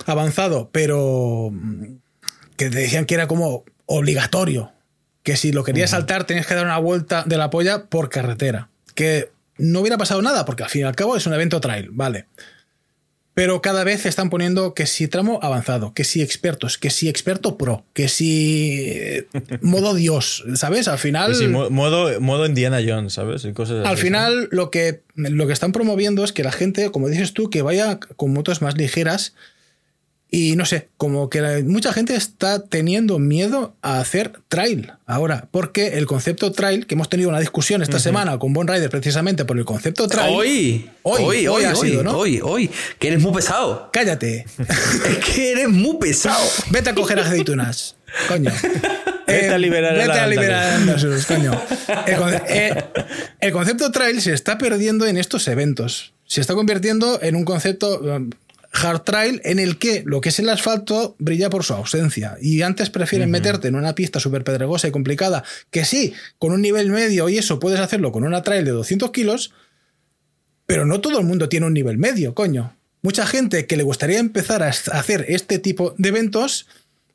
avanzado, pero mm, que te decían que era como obligatorio. Que si lo querías saltar tenías que dar una vuelta de la polla por carretera. Que no hubiera pasado nada, porque al fin y al cabo es un evento trail, vale. Pero cada vez están poniendo que si tramo avanzado, que si expertos, que si experto pro, que si eh, modo Dios, ¿sabes? Al final. modo, modo Indiana Jones, ¿sabes? al final, lo que, lo que están promoviendo es que la gente, como dices tú, que vaya con motos más ligeras y no sé, como que mucha gente está teniendo miedo a hacer trail ahora, porque el concepto trail, que hemos tenido una discusión esta semana con Bon Rider precisamente por el concepto trail. Hoy, hoy, hoy, hoy, ha sido, ¿no? Hoy, hoy, que eres muy pesado. Cállate. es que eres muy pesado. Vete a coger aceitunas, coño. Vete a liberar Vete a liberar coño. Eh, el concepto trail se está perdiendo en estos eventos. Se está convirtiendo en un concepto hard trail en el que lo que es el asfalto brilla por su ausencia. Y antes prefieren meterte en una pista súper pedregosa y complicada, que sí, con un nivel medio y eso puedes hacerlo con una trail de 200 kilos, pero no todo el mundo tiene un nivel medio, coño. Mucha gente que le gustaría empezar a hacer este tipo de eventos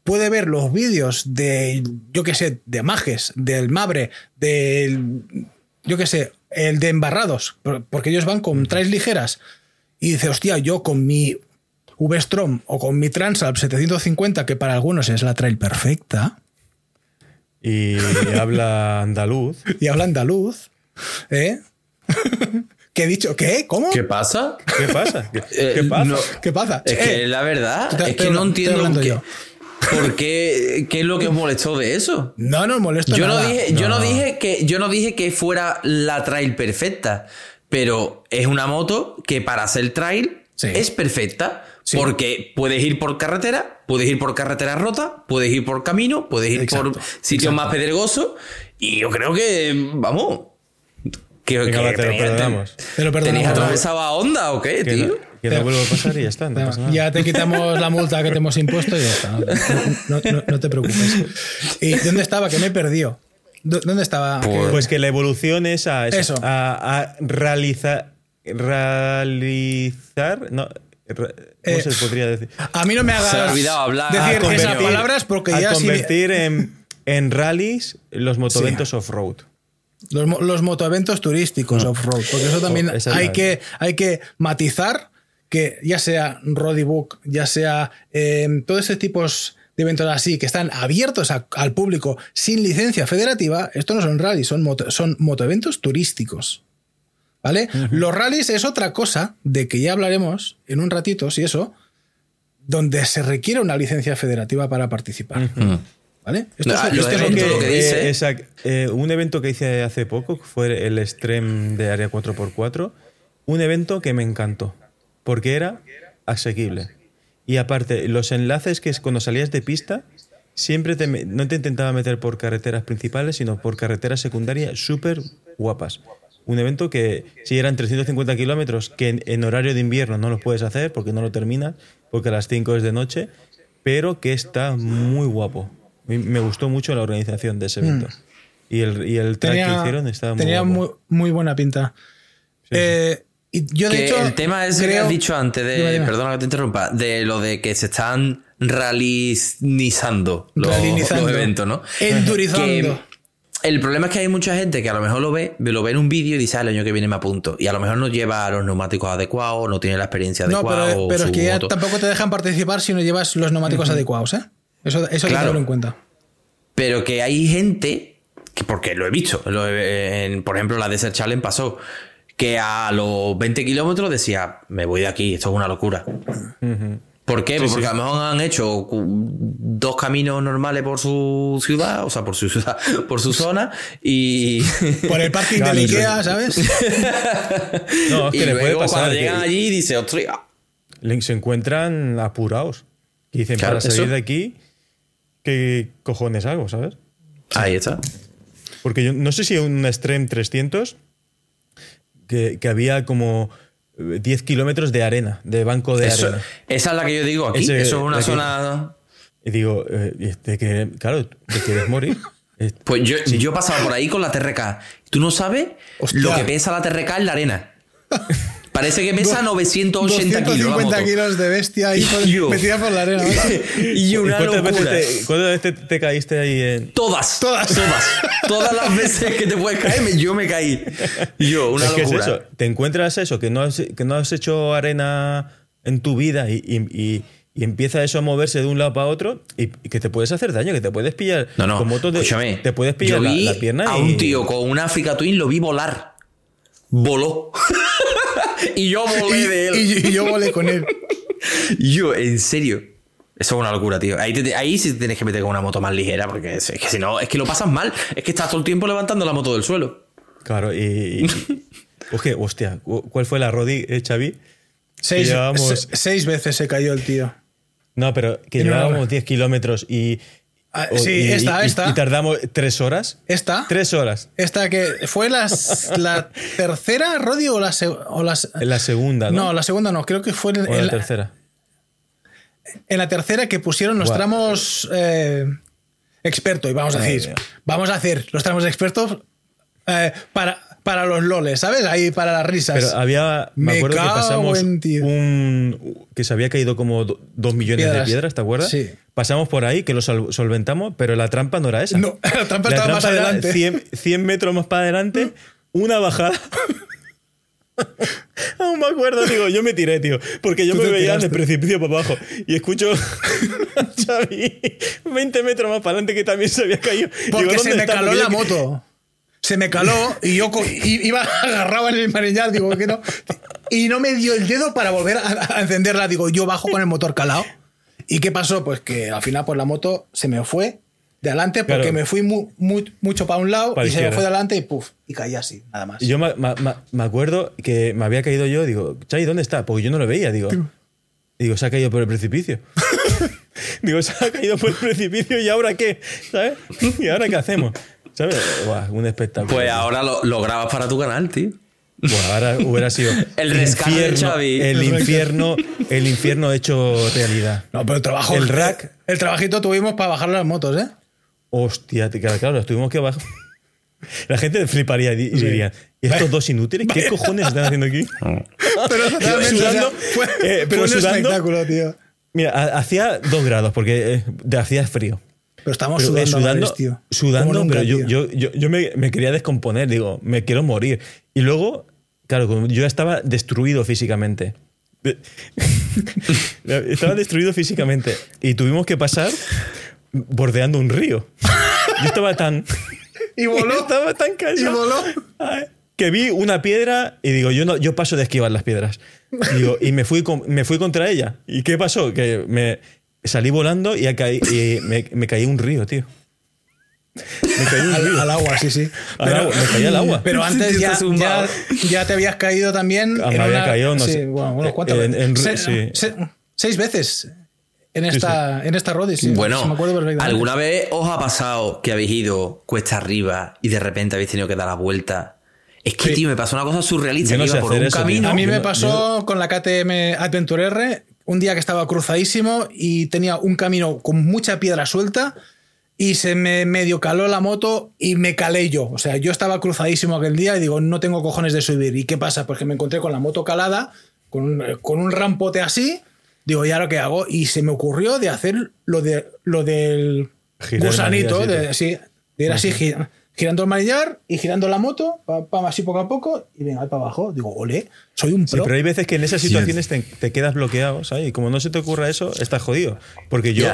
puede ver los vídeos de, yo qué sé, de Majes, del Mabre, del, yo qué sé, el de Embarrados, porque ellos van con trails ligeras y dice, hostia, yo con mi V-Strom o con mi Transalp 750, que para algunos es la trail perfecta. Y habla andaluz. y habla andaluz. ¿Eh? ¿Qué he dicho? ¿Qué? ¿Cómo? ¿Qué pasa? ¿Qué pasa? ¿Qué, eh, pasa? ¿Qué pasa? Es que eh, la verdad es que no entiendo qué, ¿Por qué? ¿Qué es lo que os molestó de eso? No, no molesto yo No dije, Yo, no dije que, yo no dije que fuera la trail perfecta pero es una moto que para hacer trail es perfecta. Porque puedes ir por carretera, puedes ir por carretera rota, puedes ir por camino, puedes ir por sitios más pedregosos. Y yo creo que, vamos, que, Venga, que te, lo perdonamos. Te lo perdonamos. atravesaba onda o qué, tío? Que no vuelva a pasar y ya está. ya te quitamos la multa que te hemos impuesto y ya está. No, te preocupes. ¿Y dónde estaba? Que me perdió. ¿Dónde estaba? Pues, pues, que la evolución es a, eso, a, realizar. Realizar. No, ¿Cómo eh, se podría decir? A mí no me hagas se ha olvidado hablar. decir esas palabras porque a ya convertir en, en rallies los motoventos off-road. Los, los motoeventos turísticos off-road. Porque eso también oh, hay, que, hay que matizar que ya sea Roddy Book, ya sea eh, todos ese tipos de eventos así que están abiertos al público sin licencia federativa, esto no son rallies, son, son motoeventos turísticos. ¿Vale? Los rallies es otra cosa de que ya hablaremos en un ratito, si eso, donde se requiere una licencia federativa para participar. ¿Vale? Esto es, lo que, dice. Eh, eh, un evento que hice hace poco fue el Stream de Área 4x4. Un evento que me encantó. Porque era asequible. Y aparte, los enlaces que es cuando salías de pista, siempre no te intentaba meter por carreteras principales, sino por carreteras secundarias súper guapas. Un evento que si eran 350 kilómetros, que en, horario de invierno no lo puedes hacer porque no lo terminas, porque a las 5 es de noche, pero que está muy guapo. Me gustó mucho la organización de ese mm. evento. Y el, y el track que hicieron estaba muy Tenía muy, buena pinta. Eh, Y yo, de hecho, el tema es que has dicho antes, de, perdona que te interrumpa, de lo de que se están realizando los, eventos, ¿no? Endurizando. el problema es que hay mucha gente que a lo mejor lo ve, lo ve en un vídeo y dice, ah, el año que viene me apunto. Y a lo mejor no lleva los neumáticos adecuados, no tiene la experiencia adecuada. No, pero, es que ya tampoco te dejan participar si no llevas los neumáticos adecuados, ¿eh? Eso, eso hay que tenerlo en cuenta. Pero que hay gente, que porque lo he visto, por ejemplo, la Desert Challenge pasó, que a los 20 kilómetros decía, me voy de aquí, esto es una locura. ¿Por qué? Porque a lo mejor han hecho dos caminos normales por su ciudad, o sea, por su ciudad, por su zona, y. Por el parking de Ikea, ¿sabes? no, es que y le puede pasar. Cuando llegan allí, dice, ostras. Se encuentran apurados. Y dicen, para salir de aquí, ¿qué cojones hago, sabes? Ahí está. Porque yo no sé si un Stream 300 que, que había como 10 kilómetros de arena, de banco de arena. Esa es la que yo digo aquí. Eso es una zona. y digo, eh, que, claro, te quieres morir. pues yo, yo he pasado por ahí con la TRK. ¿Tú no sabes lo que pesa la TRK en la arena? Parece que pesa 980 kilos. 250 kilos de bestia ahí metida por la arena. y una ¿Cuántas veces, te, te, caíste ahí en.? Todas. Todas. Todas. Todas las veces que te puedes caer, yo me caí. Yo, una locura. es eso? Te encuentras eso, que no has, que no has hecho arena en tu vida y, y, y empieza eso a moverse de un lado para otro y, que te puedes hacer daño, que te puedes pillar no, no, con motos de, escúchame, te puedes pillar yo vi la, pierna a un tío con una Africa Twin lo vi volar. Voló. y yo volé de él. Y, yo volé con él. yo, en serio. Eso es una locura, tío. Ahí, ahí sí tienes que meter con una moto más ligera, porque es, que si no, es que lo pasas mal. Es que estás todo el tiempo levantando la moto del suelo. Claro, y. Oye, hostia, ¿cuál fue la Rodi, eh, Xavi? Seis, seis veces se cayó el tío. No, pero que llevábamos 10 kilómetros y Ah, sí, esta, esta. Y, tardamos tres horas. ¿Esta? Tres horas. Esta que fue la tercera, Rodi, o la, o la segunda, ¿no? No, la segunda no, creo que fue en, la tercera. En la tercera que pusieron los tramos eh, expertos, y vamos a decir, vamos a hacer los tramos expertos eh, para, para los loles, ¿sabes? Ahí para las risas. Pero había. Me, acuerdo que pasamos un. que se había caído como dos millones de piedras, ¿te acuerdas? Sí. Pasamos por ahí, que lo solventamos, pero la trampa no era esa. No, la trampa estaba más adelante. 100, metros más para adelante, una bajada. Aún me acuerdo, digo, yo me tiré, tío. Porque yo me veía de precipicio para abajo. Y escucho a Xavi 20 metros más para adelante que también se había caído. Porque se me caló la moto se me caló y yo iba agarrado en el manillar, digo que no. Y no me dio el dedo para volver a, encenderla. Digo, yo bajo con el motor calado. ¿Y qué pasó? Pues que al final pues la moto se me fue de adelante porque me fui mucho para un lado y se me fue de adelante y puf, y caí así, nada más. Y yo me, acuerdo que me había caído yo, digo, Chay, ¿dónde está? Porque yo no lo veía, digo. Digo, se ha caído por el precipicio. digo, se ha caído por el precipicio y ahora qué, ¿sabes? ¿Y ahora qué hacemos? ¿Sabes? un espectáculo. Pues ahora lo, grabas para tu canal, tío. Bueno, ahora hubiera sido el rescate de Xavi. El infierno, el infierno hecho realidad. No, pero el trabajo. El rack. El trabajito tuvimos para bajar las motos, ¿eh? Hostia, claro, claro, tuvimos que bajar. La gente fliparía y diría, ¿y estos dos inútiles? ¿Qué cojones están haciendo aquí? pero sudando, fue, eh, pero un espectáculo, tío. Mira, hacía dos grados porque eh, hacía frío. Pero estamos sudando, sudando, pero yo, yo, yo, me, me, quería descomponer, digo, me quiero morir. Y luego, claro, yo estaba destruido físicamente. estaba destruido físicamente. Y tuvimos que pasar bordeando un río. Yo estaba tan. Y voló. estaba tan callado. Y voló. que vi una piedra y digo, yo, no, yo paso de esquivar las piedras. Digo, y me fui, me fui contra ella. ¿Y qué pasó? Que me, Salí volando y, y me, me, caí un río, tío. Me caí un río. Al, agua, sí, sí. me caí al agua. Pero antes ya, ya, te habías caído también. Ah, me había caído, no sé. Bueno, ¿cuántas veces? seis veces. En esta, en esta Rodis, sí. Bueno, ¿alguna vez os ha pasado que habéis ido cuesta arriba y de repente habéis tenido que dar la vuelta? Es que, tío, me pasó una cosa surrealista. no iba por un camino. A mí me pasó con la KTM Adventure R un día que estaba cruzadísimo y tenía un camino con mucha piedra suelta y se me medio caló la moto y me calé yo. O sea, yo estaba cruzadísimo aquel día y digo, no tengo cojones de subir. ¿Y qué pasa? Pues que me encontré con la moto calada, con un, con un rampote así. Digo, ¿ya lo que hago? Y se me ocurrió de hacer lo, de, lo del gusanito, de, sí, de ir así, girando el manillar y girando la moto, pa, así poco a poco, y venga, para abajo. Digo, ole, soy un pro. Sí, pero hay veces que en esas situaciones te, quedas bloqueado, ¿sabes? Y como no se te ocurra eso, estás jodido. Porque yo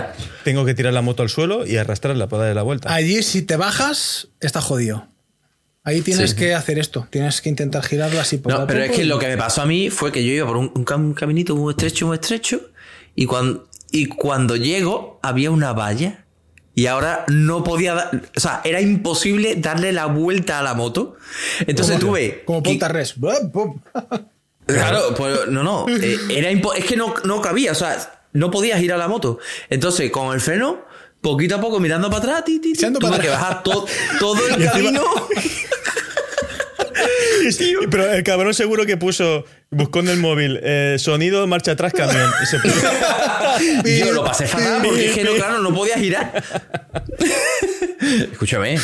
tengo que tirar la moto al suelo y arrastrarla para darle la vuelta. Allí, si te bajas, estás jodido. Ahí tienes que hacer esto, tienes que intentar girarlo así poco no, pero es que lo que me pasó a mí fue que yo iba por un, un caminito muy estrecho, muy estrecho, y cuando, y cuando llego había una valla y ahora no podía dar, o sea, era imposible darle la vuelta a la moto. Entonces tuve... Como punta res. Claro, pues no, no, eh, era es que no, no cabía, o sea, no podías ir a la moto. Entonces, con el freno, poquito a poco mirando para atrás, ti, tuve que bajar todo el camino. pero el cabrón seguro que puso, buscó en el móvil, eh, sonido, marcha atrás, camión. Yo lo pasé fatal porque es que no, claro, no podía girar. Escúchame.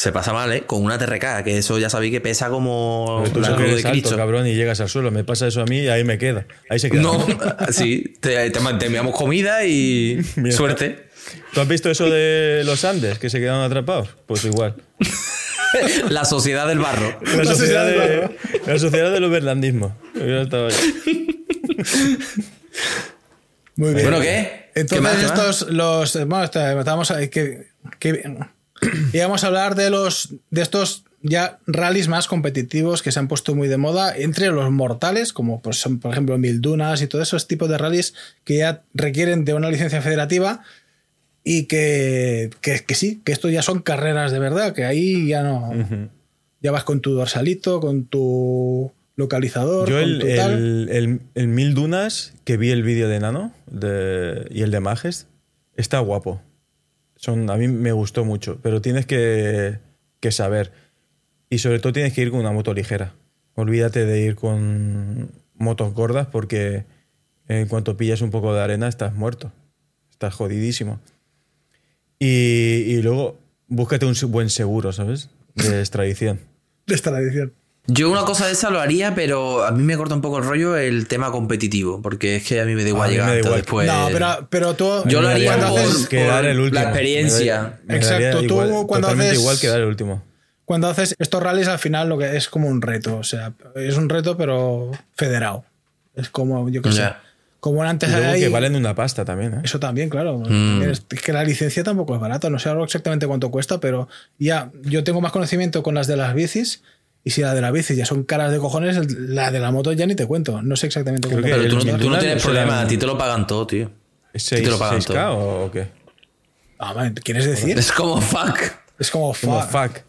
Se pasa mal, ¿eh? Con una TRK, que eso ya sabéis que pesa como la cruz de Cristo. cabrón, y llegas al suelo. Me pasa eso a mí y ahí me queda. Ahí se queda. No, sí. Te, te, enviamos comida y suerte. ¿Tú has visto eso de los Andes, que se quedaron atrapados? Pues igual. La sociedad del barro. La, sociedad, de, la sociedad del uberlandismo. Muy bien. Bueno, ¿qué? Entonces, estos, los. Bueno, estábamos que, que, íbamos a hablar de los de estos ya rallies más competitivos que se han puesto muy de moda entre los mortales, como pues, son, por ejemplo Mil Dunas y todos esos tipos de rallies que ya requieren de una licencia federativa y que, que, sí, que esto ya son carreras de verdad, que ahí ya no. Ya vas con tu dorsalito, con tu localizador. Yo el, el, el, Mil Dunas, que vi el vídeo de Nano de, y el de Majes, está guapo. Son, a mí me gustó mucho, pero tienes que, que saber. Y sobre todo tienes que ir con una moto ligera. Olvídate de ir con motos gordas porque en cuanto pillas un poco de arena estás muerto. Estás jodidísimo. Y, luego búscate un buen seguro, ¿sabes? De extradición. de extradición. Yo una cosa de esa lo haría, pero a mí me corta un poco el rollo el tema competitivo, porque es que a mí me da igual llegar después. No, pero, pero tú. Yo lo haría por, el último. la experiencia. Exacto, tú cuando haces. igual quedar el último. Cuando haces estos rallies, al final lo que es como un reto. O sea, es un reto, pero federado. Es como, yo qué sé. Como antes y que valen una pasta también. ¿eh? Eso también, claro. Mm. Es que la licencia tampoco es barata. No sé exactamente cuánto cuesta, pero ya yo tengo más conocimiento con las de las bicis. Y si la de las bicis ya son caras de cojones, la de la moto ya ni te cuento. No sé exactamente cuánto Pero tú, no, tú no tienes problema, a ti te lo pagan todo, tío. ¿Es 6, te lo pagan todo. o qué? Ah, ¿Quieres decir? Es como fuck. Es como fuck. Como fuck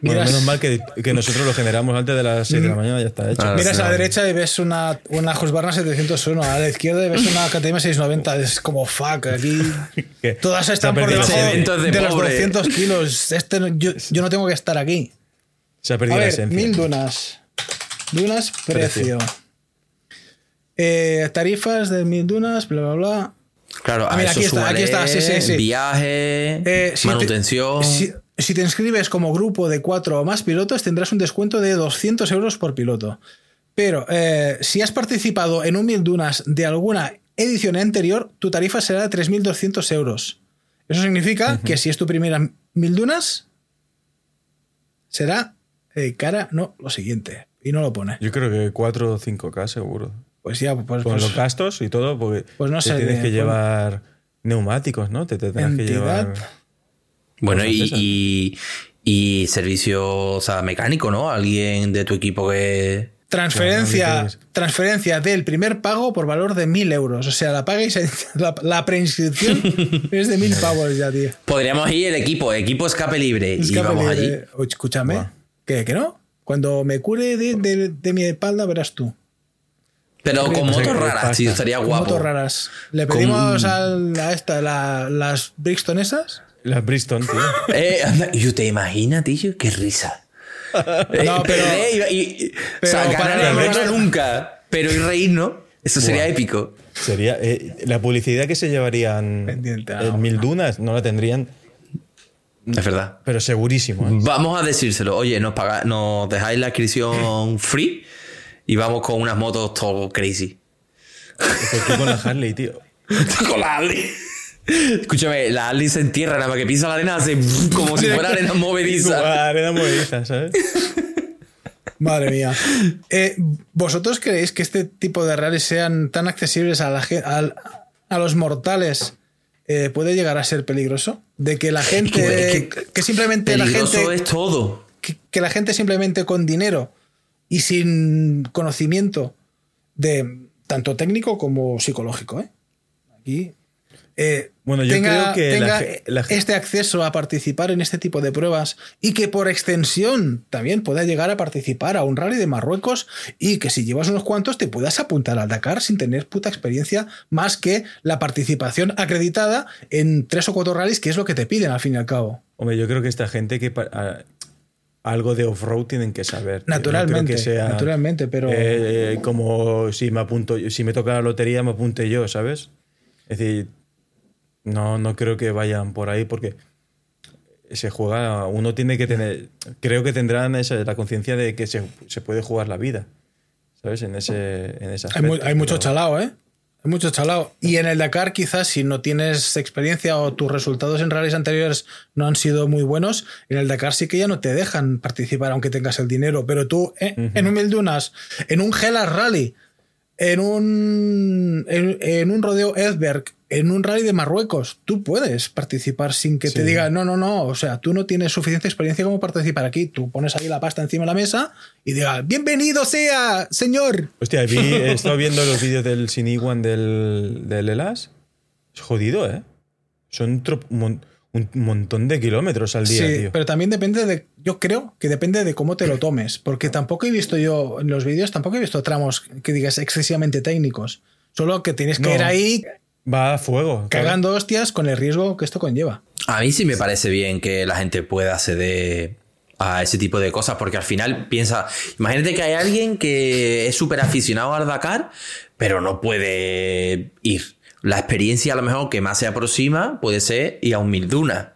menos mal que, nosotros lo generamos antes de las 6 de la mañana, ya está hecho. Miras a la derecha y ves una, una Husqvarna 701, a la izquierda y ves una KTM 690. Es como fuck, aquí. Todas están por debajo de, de los 200 kilos. Este, yo, yo, no tengo que estar aquí. Se ha perdido a ver, la Mil dunas. Dunas, precio. Eh, tarifas de mil dunas, bla, bla, bla. Claro, ah, mira, aquí, está, aquí está, sí, sí, sí. Viaje, eh, manutención. Si te inscribes como grupo de cuatro o más pilotos, tendrás un descuento de 200 euros por piloto. Pero eh, si has participado en un Mil Dunas de alguna edición anterior, tu tarifa será de 3.200 euros. Eso significa que si es tu primera Mil Dunas, será eh, cara, no, lo siguiente. Y no lo pone. Yo creo que 4 o 5K seguro. Pues ya, pues. Con pues los gastos y todo, porque pues no te tienes que llevar neumáticos, ¿no? Te, tienes que llevar. Bueno, y, y, servicio mecánico, ¿no? Alguien de tu equipo que. Transferencia, transferencia del primer pago por valor de mil euros. O sea, la paga y la, la, preinscripción es de mil pavos ya, tío. Podríamos ir el equipo, equipo escape libre. y vamos allí. Escúchame, ¿que, no? Cuando me cure de, mi espalda, verás tú. Pero con motos raras, sí, estaría guapo. motos raras. Le pedimos a, esta, las Brixton esas la Bristol, tío. eh, ¿Y te imaginas, tío? Qué risa. No, pero. y, o sea, ganar nunca, pero y reírnos, eso sería épico. Sería. Eh, la publicidad que se llevarían en Mil Dunas no la tendrían Es verdad. Pero segurísimo. ¿eh? Vamos a decírselo. Oye, nos, nos dejáis la inscripción free y vamos con unas motos todo crazy. ¿Por qué con la Harley, tío? con la Harley. Escúchame, la Harley se entierra, nada más que pisa la arena, hace como si fuera arena movediza. arena movediza, ¿sabes? Madre mía. Eh, ¿Vosotros creéis que este tipo de rallies sean tan accesibles a, la, a, los mortales? Eh, ¿Puede llegar a ser peligroso? De que la gente. que, simplemente la gente. es todo. que la gente simplemente con dinero y sin conocimiento de tanto técnico como psicológico. ¿eh? Aquí eh, bueno, yo tenga, creo que este acceso a participar en este tipo de pruebas y que por extensión también pueda llegar a participar a un rally de Marruecos y que si llevas unos cuantos te puedas apuntar al Dakar sin tener puta experiencia más que la participación acreditada en tres o cuatro rallies, que es lo que te piden al fin y al cabo. Hombre, yo creo que esta gente que algo de off-road tienen que saber. Naturalmente, naturalmente, pero... Eh, como si me apunto, si me toca la lotería, me apunte yo, ¿sabes? Es decir, no, no creo que vayan por ahí porque se juega, uno tiene que tener, creo que tendrán esa, la conciencia de que se, puede jugar la vida, ¿sabes? En ese, en esa Hay, hay mucho chalao, ¿eh? Hay mucho chalao. Y en el Dakar, quizás, si no tienes experiencia o tus resultados en rallies anteriores no han sido muy buenos, en el Dakar sí que ya no te dejan participar aunque tengas el dinero. Pero tú, eh, en un Mildunas, en un Hellas Rally, en un, en, un rodeo Edberg, en un rally de Marruecos, tú puedes participar sin que te diga, no, no, no, o sea, tú no tienes suficiente experiencia como participar aquí. Tú pones ahí la pasta encima de la mesa y diga, bienvenido sea, señor. Hostia, he estado viendo los vídeos del Siniguan del, del Elas. Es jodido, ¿eh? Son un montón de kilómetros al día, sí, Pero también depende de. Yo creo que depende de cómo te lo tomes. Porque tampoco he visto yo en los vídeos, tampoco he visto tramos que digas excesivamente técnicos. Solo que tienes que ir ahí. Va a fuego. Cagando hostias con el riesgo que esto conlleva. A mí sí me parece bien que la gente pueda acceder a ese tipo de cosas, porque al final piensa, imagínate que hay alguien que es súper aficionado al Dakar, pero no puede ir la experiencia a lo mejor que más se aproxima puede ser ir a un mil dunas.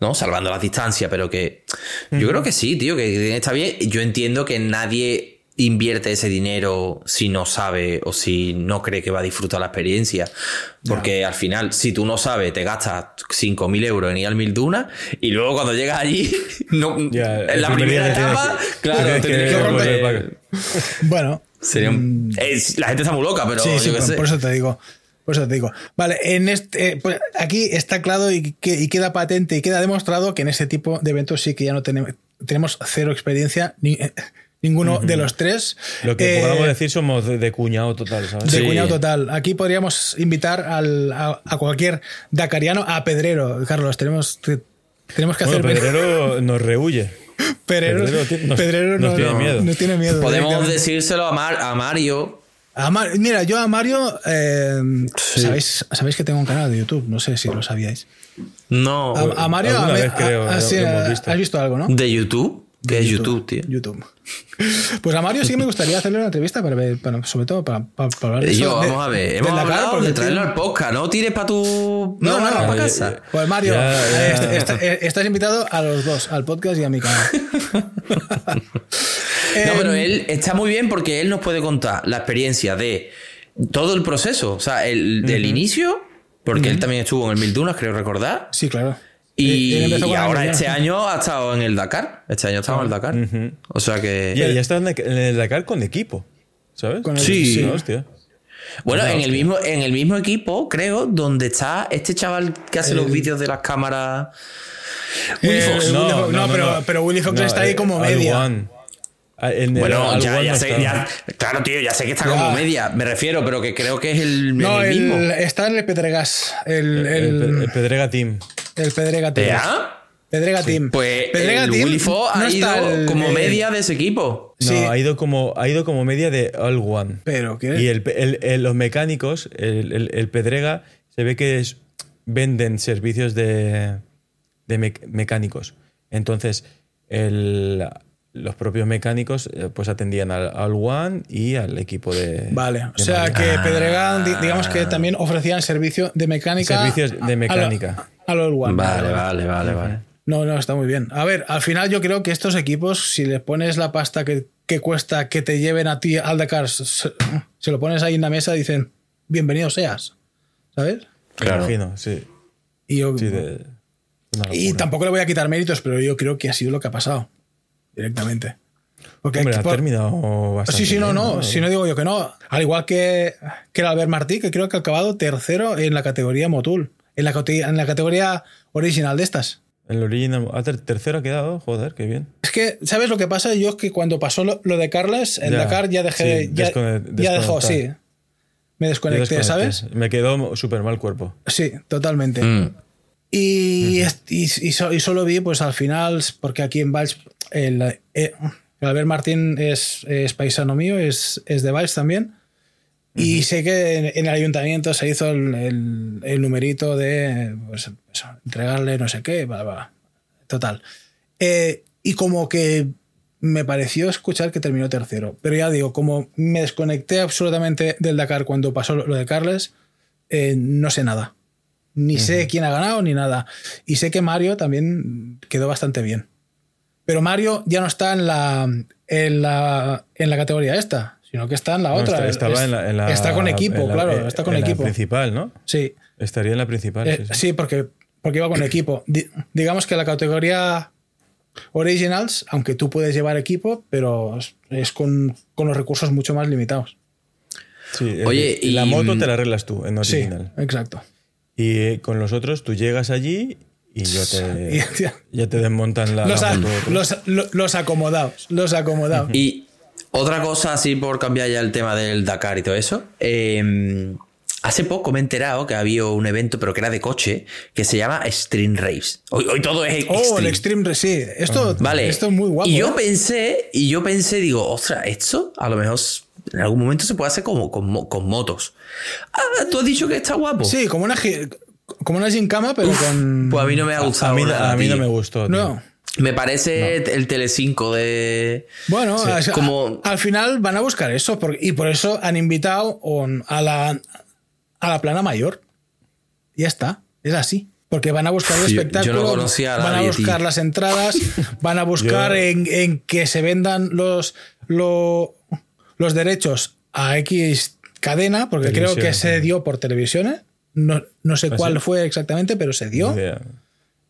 ¿no? Salvando la distancia, pero que yo creo que sí, tío, que está bien. Yo entiendo que nadie invierte ese dinero si no sabe o si no cree que va a disfrutar la experiencia. Porque al final, si tú no sabes, te gastas 5.000 euros en ir al Mil Dunas y luego cuando llegas allí, no, en la primera etapa, claro, tienes que, Bueno. Sería mm. la gente está muy loca, pero sí, por eso te digo. Pues te digo. Vale, en este, eh, pues aquí está claro y, queda patente y queda demostrado que en ese tipo de eventos sí que ya no tenemos, tenemos cero experiencia, ni, eh, ninguno de los tres. Lo que podemos eh, decir somos de, cuñado total, ¿sabes? De cuñado total. Aquí podríamos invitar al, a, cualquier dacariano a Pedrero. Carlos, tenemos, tenemos que hacer. Pedrero nos rehuye. Pedrero, Pedrero, no, tiene miedo. No tiene miedo. Podemos decírselo a, a Mario mira, yo a Mario, eh, ¿sabéis, sabéis que tengo un canal de YouTube, no sé si lo sabíais. No. A, Mario, a, vez creo, has visto algo, ¿no? ¿De YouTube? ¿Qué es YouTube, tío? YouTube. Pues a Mario sí que me gustaría hacerle una entrevista para ver, sobre todo para, para, hablar de Yo, vamos a ver, hemos hablado de traerlo al podcast, no tires para tu... No, no, para casa. Pues Mario, eh, estás invitado a los dos, al podcast y a mi canal. No, pero em, él está muy bien porque él nos puede contar la experiencia de todo el proceso, o sea, el, del inicio, porque él también estuvo en el Mil Dunas, creo recordar. Sí, claro. Y, ahora este año ha estado en el Dakar. Este año ha estado en el Dakar. O sea que. Y ya está en el Dakar con equipo. ¿Sabes? sí. hostia. Bueno, en el, mismo, en el mismo equipo, creo, donde está este chaval que hace los vídeos de las cámaras. Willy eh, Fox. No, pero, pero, Willy Fox está ahí como media. Ah, bueno, ya, ya sé, ya, claro, tío, ya sé que está como media, me refiero, pero que creo que es el, no, el mismo. está en el Pedregas. El, el, Pedrega Team. El Pedrega Team. ¿Ya? Pedrega Team. Pues Pedrega el Team Willy Fo ha ido como media de ese equipo. No, sí. ha, ido como, ha ido como media de All One. Pero, ¿qué? Y el, los mecánicos, el, Pedrega, se ve que venden servicios de, de mecánicos. Entonces, el los propios mecánicos eh, pues atendían al, One y al equipo de. Vale, o sea que Pedregal, digamos que también ofrecían servicio de mecánica. Servicios de mecánica. A, One. Vale, vale, vale, vale. No, no, está muy bien. A ver, al final yo creo que estos equipos, si les pones la pasta que, cuesta que te lleven a ti al Dakar, se, lo pones ahí en la mesa, dicen, bienvenido seas. ¿Sabes? Claro. Imagino, sí. Y, y tampoco le voy a quitar méritos, pero yo creo que ha sido lo que ha pasado. Directamente. Porque ha terminado bastante Sí, sí, no, no. Si no digo yo que no. Al igual que, que el Albert Martí, que creo que ha acabado tercero en la categoría Motul. En la, en la categoría original de estas. En el original. Ah, tercero ha quedado, joder, qué bien. Es que, ¿sabes lo que pasa? Yo es que cuando pasó lo, de Carles, en Dakar ya dejé. ya, ya dejó, sí. Me desconecté, ¿sabes? Me quedó súper mal cuerpo. Sí, totalmente. Mm. Y, y, solo vi, pues al final, porque aquí en Valls, el, eh, Albert Martín es, es, paisano mío, es, es de Valls también. Y sé que en, el ayuntamiento se hizo el, el, numerito de pues, entregarle no sé qué, total. Eh, y como que me pareció escuchar que terminó tercero. Pero ya digo, como me desconecté absolutamente del Dakar cuando pasó lo de Carles, eh, no sé nada. Ni sé quién ha ganado ni nada. Y sé que Mario también quedó bastante bien. Pero Mario ya no está en la, en la, en la categoría esta, sino que está en la otra. Está, está con equipo, claro, está con equipo. principal, ¿no? Sí. Estaría en la principal. Eh, sí, porque, porque iba con equipo. digamos que la categoría Originals, aunque tú puedes llevar equipo, pero es con, con los recursos mucho más limitados. Sí, Oye, y la moto te la arreglas tú en Original. Sí, exacto. Y eh, con los otros tú llegas allí y yo te, ya te desmontan la, los, moto. Los, los, acomodados, los acomodados. Y otra cosa así por cambiar ya el tema del Dakar y todo eso. Eh, Hace poco me he enterado que había un evento, pero que era de coche, que se llama Extreme Race. Hoy, hoy todo es extreme. Oh, el Extreme Race, sí. Esto, vale. esto es muy guapo. Y yo ¿eh? pensé, y yo pensé, digo, ostras, esto a lo mejor en algún momento se puede hacer como con, motos. Ah, tú has dicho que está guapo. Sí, como una, como una gincama, pero con. Pues a mí no me ha gustado. A mí, no me gustó. No. Me parece el Telecinco de. Bueno, como... al final van a buscar eso y por eso han invitado a la, a la plana mayor. Ya está, es así. Porque van a buscar el espectáculo, van a buscar las entradas, van a buscar en, que se vendan los, los, derechos a X cadena, porque creo que se dio por televisiones. No, no sé ¿Ah, cuál fue exactamente, pero se dio.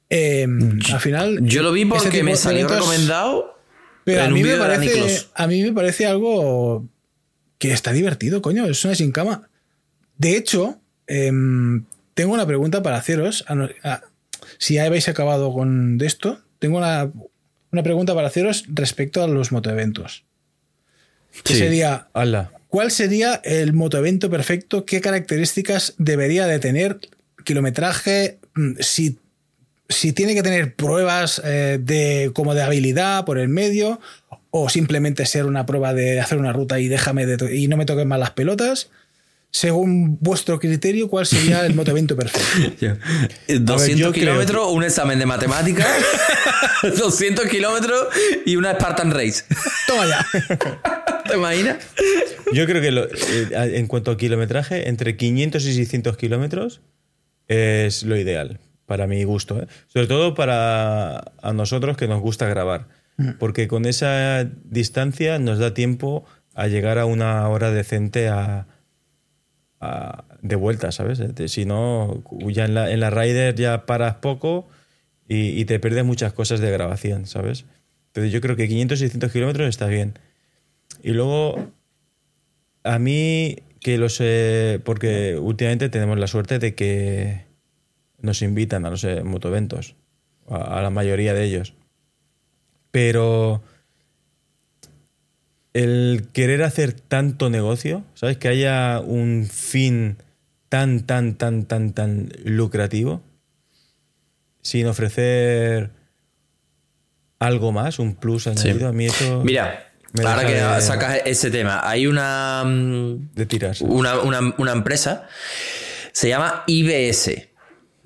Em, al final. Yo lo vi porque me salió recomendado. Pero a mí, me parece, a mí me parece algo que está divertido, coño. Es una sin cama. De hecho, em, tengo una pregunta para haceros. si ya habéis acabado con esto, tengo una, pregunta para haceros respecto a los motoeventos. Que sería, ¿cuál sería el motoevento perfecto? ¿Qué características debería de tener? Kilometraje, mm, si, si tiene que tener pruebas eh, de, como de habilidad por el medio, o simplemente ser una prueba de hacer una ruta y déjame y no me toquen más las pelotas según vuestro criterio, ¿cuál sería el motovento perfecto? 200 kilómetros, un examen de matemáticas, 200 kilómetros y una Spartan Race. Toma ya. ¿Te imaginas? Yo creo que eh, en cuanto a kilometraje, entre 500 y 600 kilómetros es lo ideal, para mi gusto. ¿eh? Sobre todo para a nosotros que nos gusta grabar. Mm. Porque con esa distancia nos da tiempo a llegar a una hora decente a, de vuelta, ¿sabes? Si no, ya en la, en la Rider ya paras poco y, te pierdes muchas cosas de grabación, ¿sabes? Entonces yo creo que 500, 600 kilómetros está bien. Y luego, a mí, que lo sé, porque últimamente tenemos la suerte de que nos invitan a los motoventos, a la mayoría de ellos. Pero el querer hacer tanto negocio, ¿sabes? Que haya un fin tan, tan, tan, tan, tan lucrativo, sin ofrecer algo más, un plus añadido, a mí eso... Mira, ahora que sacas ese tema, hay una... De tiras. Una, una, empresa, se llama IBS,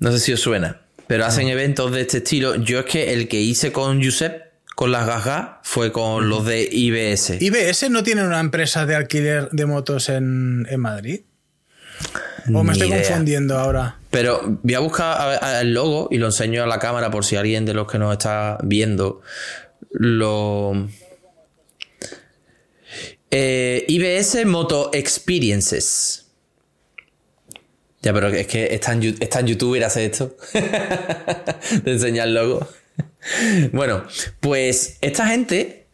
no sé si os suena, pero hacen eventos de este estilo. Yo es que el que hice con Josep con las gajas fue con los de IBS. ¿IBS no tiene una empresa de alquiler de motos en, Madrid? ¿O me estoy confundiendo ahora? Pero voy a buscar el logo y lo enseño a la cámara por si alguien de los que nos está viendo lo. Eh, IBS Moto Experiences. Ya, pero es que está en, está en YouTube hace esto. de enseñar logo. bueno, pues esta gente.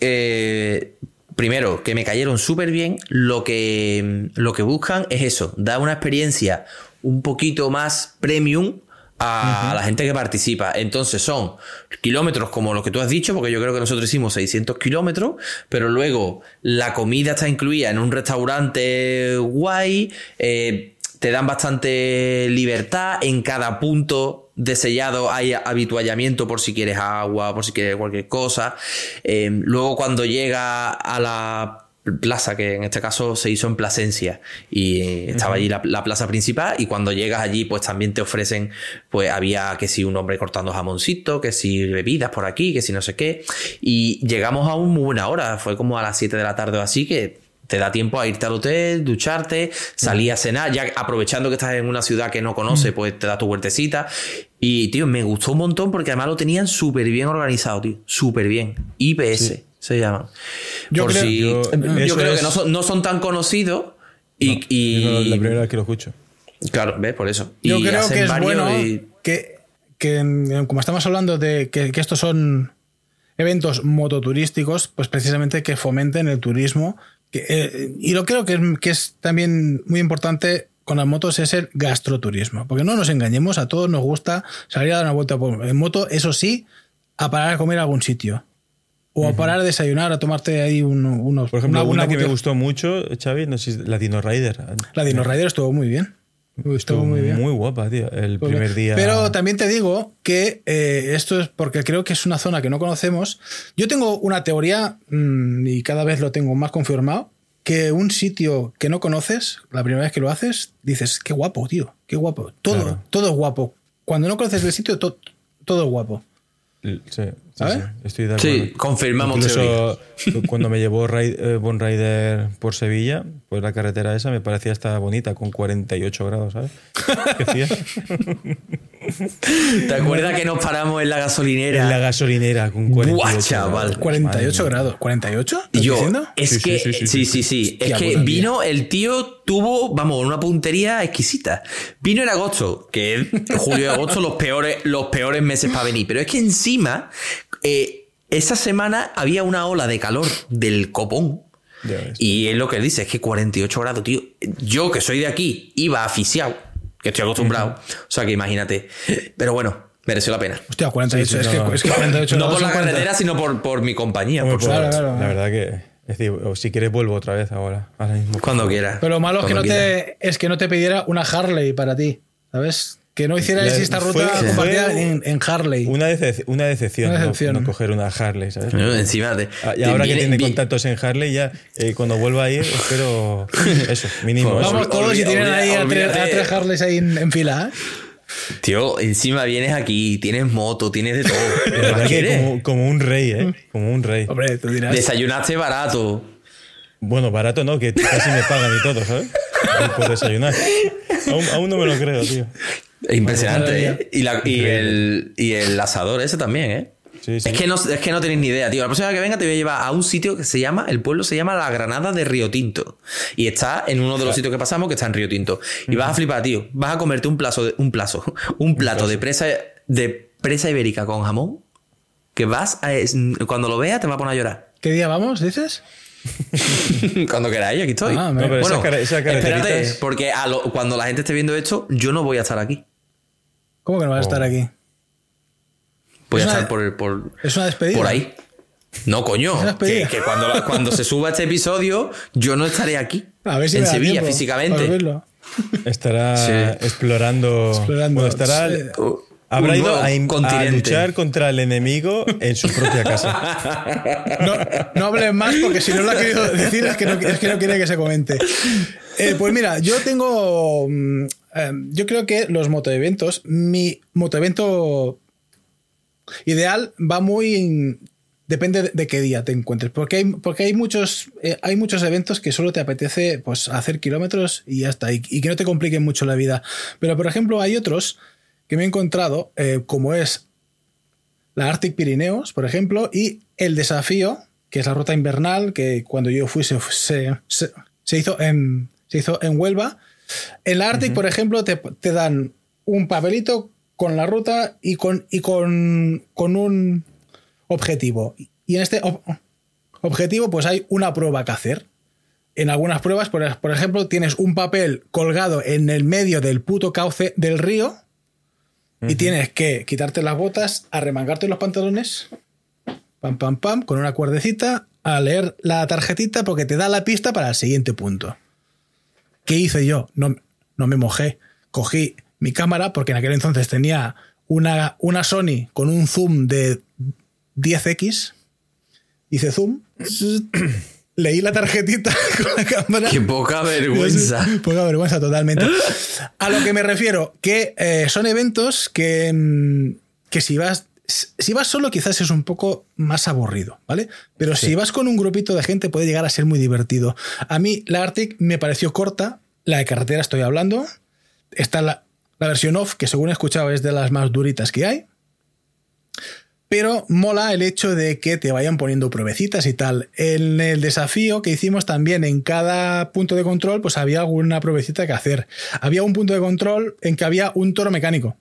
Eh, primero, que me cayeron súper bien. Lo que, lo que buscan es eso: dar una experiencia un poquito más premium a la gente que participa. Entonces son kilómetros como los que tú has dicho, porque yo creo que nosotros hicimos 600 kilómetros, pero luego la comida está incluida en un restaurante guay, eh, te dan bastante libertad, en cada punto de sellado hay habituallamiento por si quieres agua, por si quieres cualquier cosa. Eh, luego cuando llega a la plaza, que en este caso se hizo en Plasencia y estaba allí la, plaza principal y cuando llegas allí pues también te ofrecen, pues había que si un hombre cortando jamoncito, que si bebidas por aquí, que si no sé qué. Y llegamos a un muy buena hora, fue como a las 7 de la tarde o así que te da tiempo a irte al hotel, ducharte, salir a cenar, ya aprovechando que estás en una ciudad que no conoces, pues te da tu huertecita. Y, tío, me gustó un montón porque además lo tenían súper bien organizado, tío. Súper bien. IPS se llaman. Yo, creo, que no son, tan conocidos y... la primera vez que lo escucho. Claro, ¿ves? Por eso. Yo creo que es bueno que, como estamos hablando de que, estos son eventos mototurísticos, pues precisamente que fomenten el turismo. Eh, y lo creo que es, que es también muy importante con las motos es el gastroturismo. Porque no nos engañemos, a todos nos gusta salir a dar una vuelta en moto, eso sí, a parar a comer a algún sitio. O a parar a desayunar, a tomarte ahí unos. Por ejemplo, una, que me gustó mucho, Xavi, no sé la Dino Rider. La Dino Rider estuvo muy bien. Estuvo muy bien. Muy guapa, tío. El primer día. Pero también te digo que eh, esto es porque creo que es una zona que no conocemos. Yo tengo una teoría, mm, y cada vez lo tengo más confirmado, que un sitio que no conoces, la primera vez que lo haces, dices, qué guapo, tío, qué guapo. Todo, todo es guapo. Cuando no conoces el sitio, todo es guapo. Sí, sí, sí, estoy de acuerdo. Sí, confirmamos Incluso cuando me llevó eh, Bon Rider por Sevilla, pues la carretera esa me parecía hasta bonita, con 48 grados, ¿sabes? ¿Qué ¿Te acuerdas que nos paramos en la gasolinera? En la gasolinera, con 48 chaval. 48 grados. ¿48? ¿Estás Yo, diciendo? Es que, sí, sí, sí. Es que vino, el tío tuvo, vamos, una puntería exquisita. Vino en agosto, que julio y agosto los peores, los peores meses para venir. Pero es que encima, eh, esa semana había una ola de calor del copón. Y es lo que dice, es que 48 grados, tío. Yo, que soy de aquí, iba aficiado que estoy acostumbrado. O sea que imagínate. Pero bueno, mereció la pena. Hostia, 48. es, que, es, que, 48 No por la carretera, sino por, por mi compañía. por claro, claro, la verdad que. Es decir, si quieres vuelvo otra vez ahora. mismo. Cuando quieras. Pero lo malo es que, no te, es que no te pidiera una Harley para ti. ¿Sabes? Que no hicieras esta ruta compartida en, en, Harley. Una, una decepción, No, coger una Harley, ¿sabes? encima de, ah, y ahora que tiene contactos en Harley, ya eh, cuando vuelva a ir, espero eso, mínimo. Vamos todos y tienen ahí a tres, Harleys ahí en, fila, ¿eh? Tío, encima vienes aquí, tienes moto, tienes de todo. como, como, un rey, ¿eh? Como un rey. Hombre, tú dirás. Desayunaste barato. Bueno, barato no, que casi me pagan y todo, ¿sabes? Por desayunar. Aún, aún no me lo creo, tío. Impresionante, ¿eh? Y, el, y el asador ese también, ¿eh? Es, que no, es que no tenéis ni idea, tío. La próxima vez que venga te voy a llevar a un sitio que se llama, el pueblo se llama La Granada de Río Tinto. Y está en uno de los sitios que pasamos que está en Río Tinto. Y vas a flipar, tío. Vas a comerte un plazo de, un plazo, un plato de presa, de presa ibérica con jamón. Que vas a, cuando lo veas te va a poner a llorar. ¿Qué día vamos, dices? Cuando queráis, aquí estoy. Ah, bueno, espérate, porque cuando la gente esté viendo esto, yo no voy a estar aquí. ¿Cómo que no vas a estar oh. aquí? Voy a estar por, por, ¿Es una despedida? Por ahí. No, coño. Que, cuando, cuando se suba este episodio, yo no estaré aquí. A ver si en Sevilla, físicamente. Estará explorando. explorando. estará. Habrá ido a, luchar contra el enemigo en su propia casa. No, no hables más porque si no lo ha querido decir es que no, es que no quiere que se comente. Eh, pues mira, yo tengo. Mm, em, yo creo que los motoeventos, mi motoevento ideal va muy depende de qué día te encuentres. Porque hay, porque hay, muchos, eh, hay muchos eventos que solo te apetece pues, hacer kilómetros y ya está. Y, que no te compliquen mucho la vida. Pero, por ejemplo, hay otros que me he encontrado, eh, como es la Arctic Pirineos, por ejemplo, y el desafío, que es la ruta invernal, que cuando yo fui se, se, hizo, en, se hizo en Huelva. En la Arctic, por ejemplo, te, te, dan un papelito con la ruta y con, y con, con un objetivo. Y en este objetivo, pues hay una prueba que hacer. En algunas pruebas, por, por, ejemplo, tienes un papel colgado en el medio del puto cauce del río y tienes que quitarte las botas, arremangarte los pantalones, pam, pam, pam, con una cuerdecita, a leer la tarjetita porque te da la pista para el siguiente punto. ¿Qué hice yo? No, no me mojé. Cogí mi cámara porque en aquel entonces tenía una, una Sony con un zoom de 10x, hice zoom, leí la tarjetita con la cámara. Qué poca vergüenza. Poca vergüenza, totalmente. A lo que me refiero, que eh, son eventos que, mm, que si vas si vas solo quizás es un poco más aburrido, ¿vale? Pero si vas con un grupito de gente puede llegar a ser muy divertido. A mí la Arctic me pareció corta, la de carretera estoy hablando. Está la, la versión off, que según he escuchado es de las más duritas que hay. Pero mola el hecho de que te vayan poniendo pruebecitas y tal. En el desafío que hicimos también en cada punto de control, pues había alguna pruebecita que hacer. Había un punto de control en que había un toro mecánico.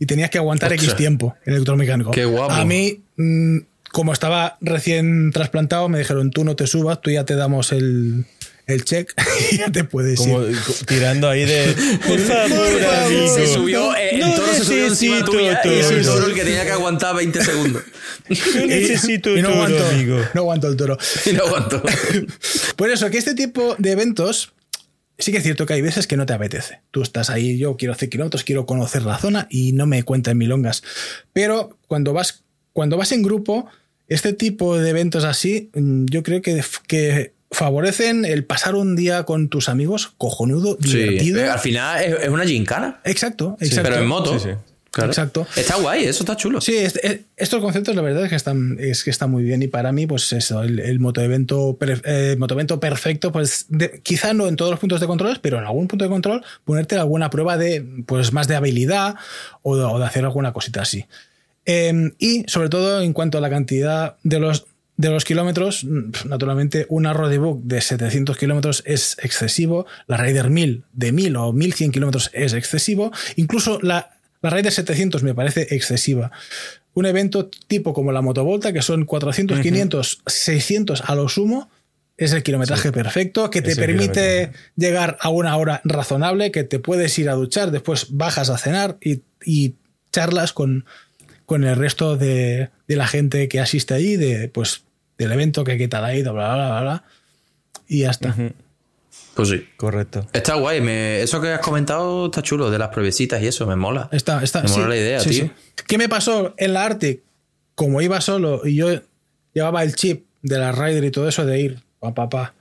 Y tenías que aguantar X tiempo en el toro mecánico. Qué guapo. A mí, mm, como estaba recién trasplantado, me dijeron, tú no te subas, tú ya te damos el, el check y ya te puedes Como ir. tirando ahí de por favor, amigo. Se subió, eh, el toro se subió encima tuya y es el toro el que tenía que aguantar 20 segundos. Yo necesito y no toro, aguanto, amigo. No aguanto el toro. Y no aguantó. Por eso, que este tipo de eventos sí que es cierto que hay veces que no te apetece. Tú estás ahí, yo quiero hacer kilómetros, quiero conocer la zona y no me cuentan milongas. Pero cuando vas, cuando vas en grupo, este tipo de eventos así, mm, yo creo que, que favorecen el pasar un día con tus amigos cojonudo, divertido. Sí, al final es, una gincana. Exacto, exacto. pero en moto. Sí, sí. Claro. Exacto. Está guay, eso está chulo. Sí, es- es- estos conceptos la verdad es que están, es que están muy bien y para mí pues eso, el, el motoevento, eh, motoevento perfecto, pues de- quizá no en todos los puntos de control, pero en algún punto de control ponerte alguna prueba de pues más de habilidad o de, o de hacer alguna cosita así. Eh, y sobre todo en cuanto a la cantidad de los, de los kilómetros, naturalmente una roadbook de 700 kilómetros es excesivo, la Raider 1000 de 1000 o 1100 kilómetros es excesivo, incluso la, la Raider 700 me parece excesiva. Un evento tipo como la Motovolta, que son 400, 500, 600 a lo sumo, es el kilometraje perfecto, que te permite llegar a una hora razonable, que te puedes ir a duchar, después bajas a cenar y, y charlas con, con el resto de, de la gente que asiste allí, de, pues, del evento que qué tal ha ido, bla, bla, bla, bla. Y ya está. Pues sí. Correcto. Está guay. me- eso que has comentado está chulo, de las pruebecitas y eso, me mola. Está, está, Me mola la idea, sí, tío. sí. ¿Qué me pasó en la Arctic? Como iba solo y yo llevaba el chip de la Rider y todo eso de ir pa, pa, pa,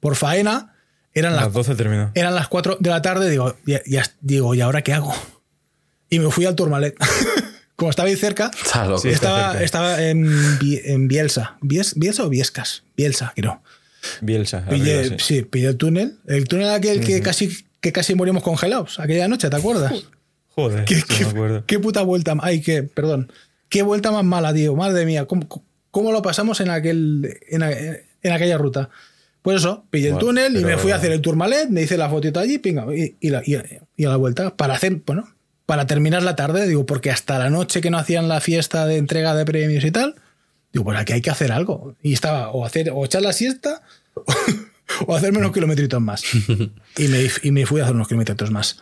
por faena, eran las, las 12 terminó. eran las 4 de la tarde, digo, ya, ya- digo, ¿y ahora qué hago? Y me fui al Tourmalet. Como estaba ahí cerca, loco. Sí, estaba, cerca. estaba en, Bi- en Bielsa. ¿Bies- ¿Bielsa o Biescas? Bielsa, creo. Bielsa. Pillé, arriba, sí. pillé el túnel. El túnel aquel que, casi, que casi morimos congelados aquella noche, ¿te acuerdas? Joder, ¿Qué, qué- me acuerdo. qué puta vuelta. Ay, qué, perdón. Qué vuelta más mala, tío. Madre mía, ¿cómo, cómo lo pasamos en, aquel, en, en aquella ruta? Pues eso, pillé el túnel y me fui a hacer el tourmalet, me hice la fotito allí pinga, y, y, la- y- y a la vuelta. Para hacer, bueno, para terminar la tarde, digo, porque hasta la noche que no hacían la fiesta de entrega de premios y tal, digo, pues aquí hay que hacer algo. Y estaba o hacer, o echar la siesta, o hacerme unos kilometritos más. Y me, y me fui a hacer unos kilometritos más.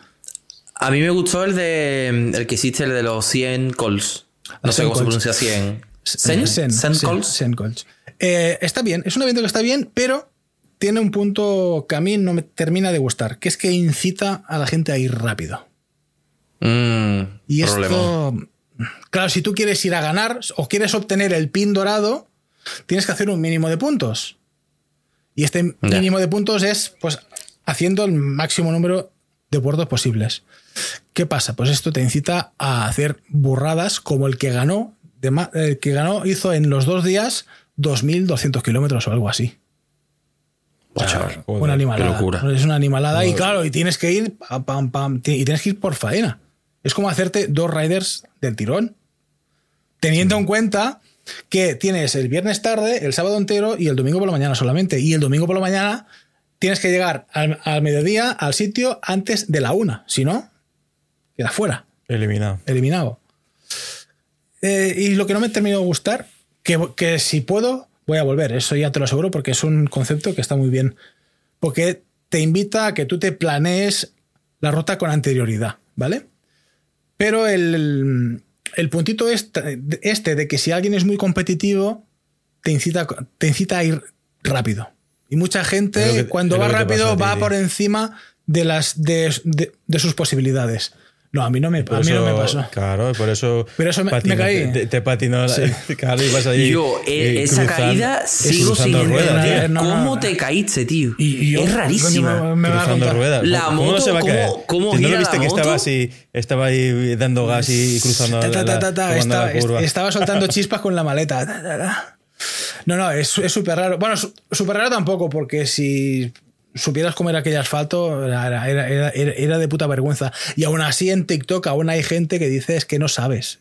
A mí me gustó el de el que hiciste, el de los 100 calls. No sé 100 cómo se pronuncia 100. ¿Sen? Sen, ¿Sen Sen, calls? Sen calls. Eh, está bien, es un evento que está bien, pero tiene un punto que a mí no me termina de gustar, que es que incita a la gente a ir rápido. Mm, Y problema. esto, claro, si tú quieres ir a ganar o quieres obtener el pin dorado, tienes que hacer un mínimo de puntos. Y este mínimo de puntos es, pues, haciendo el máximo número de puertos posibles. ¿Qué pasa? Pues esto te incita a hacer burradas como el que ganó el que ganó hizo en los dos días 2.200 kilómetros o algo así. una animalada. Es una animalada y claro, y tienes que ir pam, pam, y tienes que ir por faena. Es como hacerte dos riders del tirón. Teniendo en cuenta que tienes el viernes tarde, el sábado entero y el domingo por la mañana solamente. Y el domingo por la mañana tienes que llegar al, mediodía al sitio antes de la una. Si no, queda fuera. Eliminado. Eliminado. Eh, y lo que no me terminó de gustar, que, que si puedo, voy a volver. Eso ya te lo aseguro porque es un concepto que está muy bien. Porque te invita a que tú te planees la ruta con anterioridad, ¿vale? Pero el, el puntito este, este, de que si alguien es muy competitivo, te incita, te incita a ir rápido. Y mucha gente, cuando va rápido, va por encima de, las, de, de sus posibilidades. No, a mí no me, a mí no me pasó. Claro, por eso. Pero eso me, caí. Te, te, patinó. Sí. Claro, y vas ahí. Yo, eh, esa caída sigo sin entender. ¿Cómo te caíste, tío? Y, es rarísima. Me, cruzando ruedas. La ¿Cómo, moto, no se va a caer? ¿Cómo, cómo ¿No lo viste que estaba así, estaba ahí dando gas y cruzando ta, ta, ta, la, está, la curva? Estaba soltando chispas con la maleta. No, no, es súper raro. Bueno, súper raro tampoco, porque si supieras cómo era aquel asfalto, era, era, de puta vergüenza. Y aún así en TikTok aún hay gente que dice es que no sabes.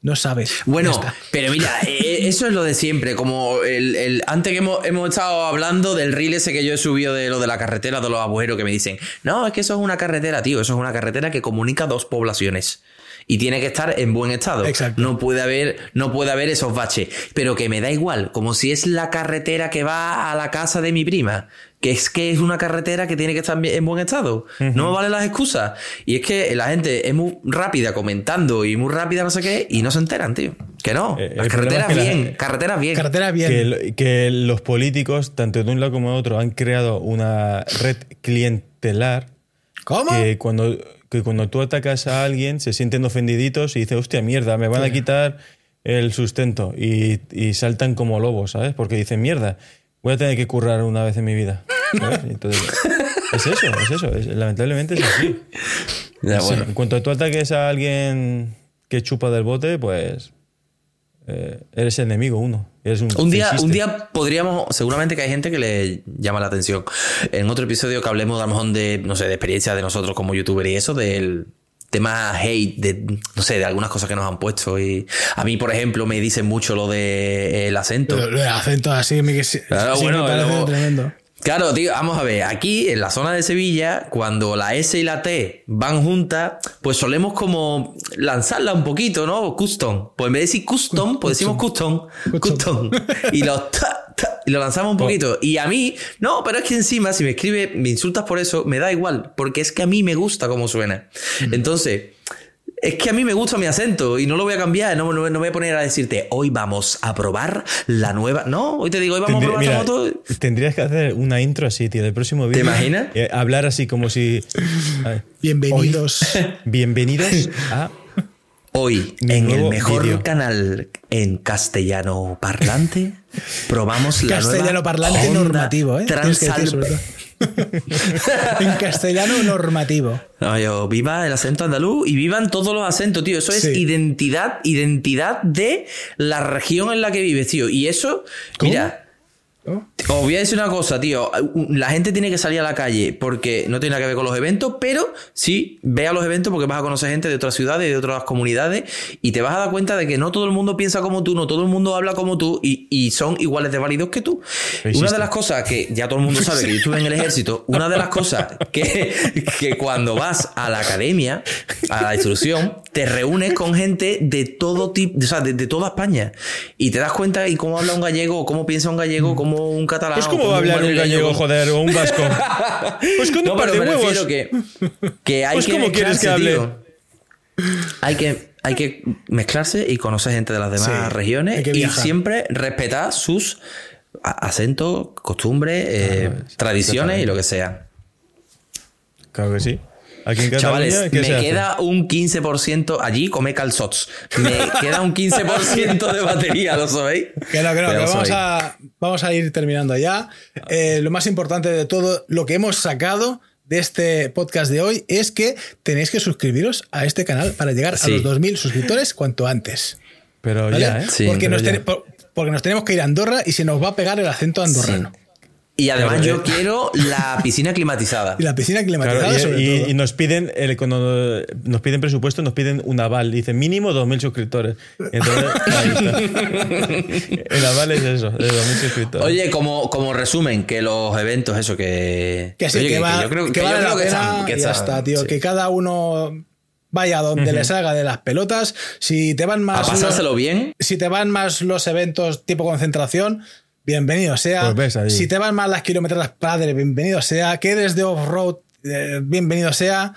No sabes. Bueno, pero mira, e, e, eso es lo de siempre. Como el, antes que hemos, hemos, estado hablando del reel ese que yo he subido de lo de la carretera de los abuelos que me dicen, no, es que eso es una carretera, tío, eso es una carretera que comunica dos poblaciones y tiene que estar en buen estado. Exacto. No puede haber, no puede haber esos baches. Pero que me da igual, como si es la carretera que va a la casa de mi prima que es que es una carretera que tiene que estar en buen estado. No valen las excusas. Y es que la gente es muy rápida comentando y muy rápida no sé qué y no se enteran, tío. Que no. Eh, las carreteras bien, carreteras bien. Carreteras bien. Que, los políticos, tanto de un lado como de otro, han creado una red clientelar. ¿Cómo? Que cuando, que cuando tú atacas a alguien se sienten ofendiditos y dicen, hostia, mierda, me van a quitar el sustento. Y, y saltan como lobos, ¿sabes? Porque dicen, mierda voy a tener que currar una vez en mi vida. es eso, es eso. lamentablemente es así. En cuanto tú ataques a alguien que chupa del bote, pues eh, eres enemigo uno. Eres un, día, un día podríamos, seguramente que hay gente que le llama la atención. En otro episodio que hablemos a lo mejor de, no sé, de experiencia de nosotros como youtuber y eso, del tema hate, de, no sé, de algunas cosas que nos han puesto. Y a mí, por ejemplo, me dicen mucho lo de el acento. El acento así, me, claro, bueno, me parece tremendo. Claro, tío, vamos a ver, aquí en la zona de Sevilla, cuando la S y la T van juntas, pues solemos como lanzarla un poquito, ¿no? Custom. Pues en vez de decir custom, pues decimos custom. Custom. Y los y lo lanzamos un poquito. Y a mí, no, pero es que encima, si me escribe, me insultas por eso, me da igual, porque es que a mí me gusta cómo suena. Entonces, es que a mí me gusta mi acento y no lo voy a cambiar. No, no, voy a poner a decirte, hoy vamos a probar la nueva. No, hoy te digo, hoy vamos a probar la moto. Tendrías que hacer una intro así, tío, del próximo vídeo. ¿Te imaginas? Eh, hablar así como si. bienvenidos. bienvenidos a. Hoy, en el mejor canal en castellano parlante, probamos la castellano parlante normativo, ¿eh? en castellano normativo. viva el acento andaluz y vivan todos los acentos, tío. Eso es identidad, identidad de la región en la que vives, tío. Y eso, mira, os voy a decir una cosa, tío. La gente tiene que salir a la calle porque no tiene nada que ver con los eventos, pero sí, ve a los eventos porque vas a conocer gente de otras ciudades, de otras comunidades y te vas a dar cuenta de que no todo el mundo piensa como tú, no todo el mundo habla como tú y, son iguales de válidos que tú. Una de las cosas que ya todo el mundo sabe que yo estuve en el ejército, una de las cosas que, que cuando vas a la academia, a la instrucción, te reúnes con gente de todo tipo, o sea, de, toda España y te das cuenta y cómo habla un gallego, cómo piensa un gallego, cómo un catalán. Pues cómo va a hablar un gallego, joder, o un vasco. Pues con un par de huevos. Que, que hay pues que ¿cómo quieres que hable? Hay que, hay que mezclarse y conocer gente de las demás regiones y siempre respetar sus acentos, costumbres, eh, tradiciones y lo que sea. Claro que sí. Chavales, me queda un 15%. Allí come calzots. Me queda un 15% de batería, ¿lo sabéis? Que no, que no, que vamos, a, vamos a ir terminando ya. Eh, lo más importante de todo, lo que hemos sacado de este podcast de hoy es que tenéis que suscribiros a este canal para llegar a los 2.000 suscriptores cuanto antes. Pero ya, ¿eh? porque, nos porque, nos tenemos que ir a Andorra y se nos va a pegar el acento andorrano. Y además yo quiero la piscina climatizada. Y la piscina climatizada y, sobre todo. y, nos piden el, cuando nos piden presupuesto, nos piden un aval. Dice mínimo 2.000 suscriptores. Entonces, ahí está. El aval es eso, de 2.000 suscriptores. Oye, como, como resumen, que los eventos, eso que... Que sí, que, va, yo creo que, vale la pena que ya está, tío. Que cada uno vaya donde les haga de las pelotas. Si te van más... A pasárselo bien. Si te van más los eventos tipo concentración bienvenido sea. Pues si te van mal las kilómetros padre, bienvenido sea. Que eres de off-road, eh, bienvenido sea.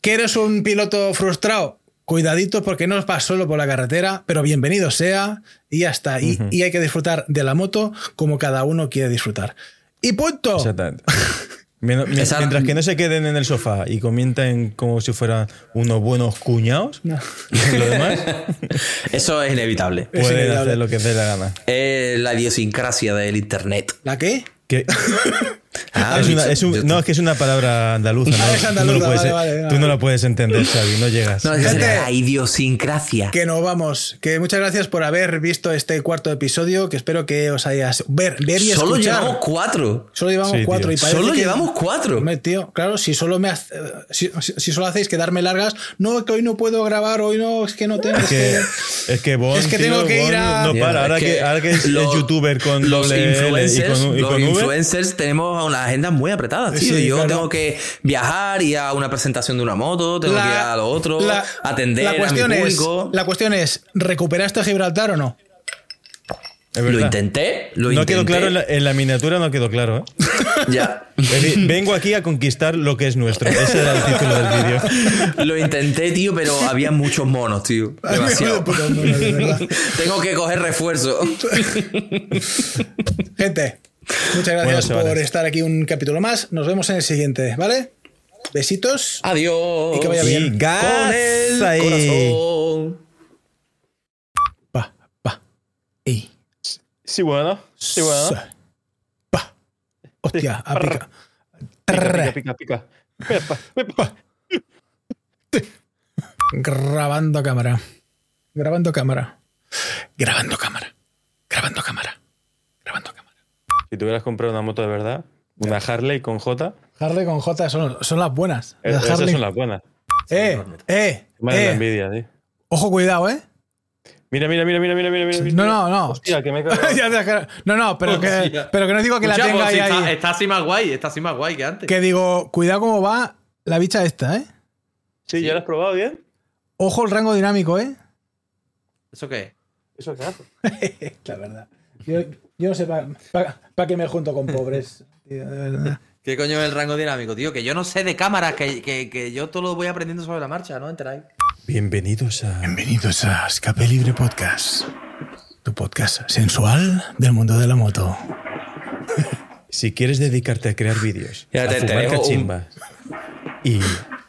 Que eres un piloto frustrado, cuidadito porque no vas solo por la carretera, pero bienvenido sea y ya está. y, y, hay que disfrutar de la moto como cada uno quiere disfrutar. Y punto. Exactamente. Mientras que no se queden en el sofá y comenten como si fueran unos buenos cuñados, lo demás. Eso es inevitable. Pueden hacer lo que dé la gana. la idiosincrasia del internet. ¿La qué? Ah, no, es que es una palabra andaluza. ¿no? tú, no lo puedes, entender, Xavi, no llegas. No, es la idiosincrasia. Que no vamos. Que muchas gracias por haber visto este cuarto episodio. Que espero que os hayas ver, ver y Solo llevamos cuatro. Solo llevamos cuatro. Y solo llevamos cuatro. tío, claro, si solo me si, solo hacéis quedarme largas, no, que hoy no puedo grabar, hoy no, es que no tengo. Es que, es que, es que tengo que ir a. No para, ahora que, ahora que es, youtuber con los influencers, y con, los influencers tenemos una agenda muy apretada, tío. yo tengo que viajar, y a una presentación de una moto, tengo que ir a lo otro, atender la cuestión a mi público. Es, la cuestión es, ¿recuperaste Gibraltar o no? Lo intenté, lo no quedó claro en la, miniatura, no quedó claro. ¿eh? ya. Vengo aquí a conquistar lo que es nuestro. Ese era el título del vídeo. Lo intenté, tío, pero había muchos monos, tío. Demasiado. Tengo que coger refuerzo. Gente, Muchas gracias por estar aquí un capítulo más. Nos vemos en el siguiente, ¿vale? Besitos. Adiós. Y que vaya bien. Con el corazón. Pa, pa. Ey. Sí, bueno. Sí, bueno. Pa. Hostia, a pica. Pica, pica, pica. Grabando cámara. Grabando cámara. Grabando cámara. Grabando cámara. Si tuvieras comprado una moto de verdad, una Harley con J. Harley con J son, son las buenas. Las esas son las buenas. Eh, eh. Más eh. la envidia, sí. Ojo, cuidado, eh. Mira, mira, mira, mira, mira, mira. No, no, no. Hostia, que me no, no, pero que, pero que no digo que la tenga ahí, está, Está así más guay, está así más guay que antes. Que digo, cuidado cómo va la bicha esta, ¿eh? Sí, ¿ya la has probado bien? Ojo el rango dinámico, ¿eh? ¿Eso qué? ¿Eso qué hace? la verdad. Yo, yo no sé para qué me junto con pobres. ¿Qué coño es el rango dinámico, tío? Que yo no sé de cámaras, que, que, yo todo lo voy aprendiendo sobre la marcha, ¿no? Enteráis. Bienvenidos a. Bienvenidos a Escape Libre Podcast. Tu podcast sensual del mundo de la moto. Si quieres dedicarte a crear vídeos, a fumar cachimbas y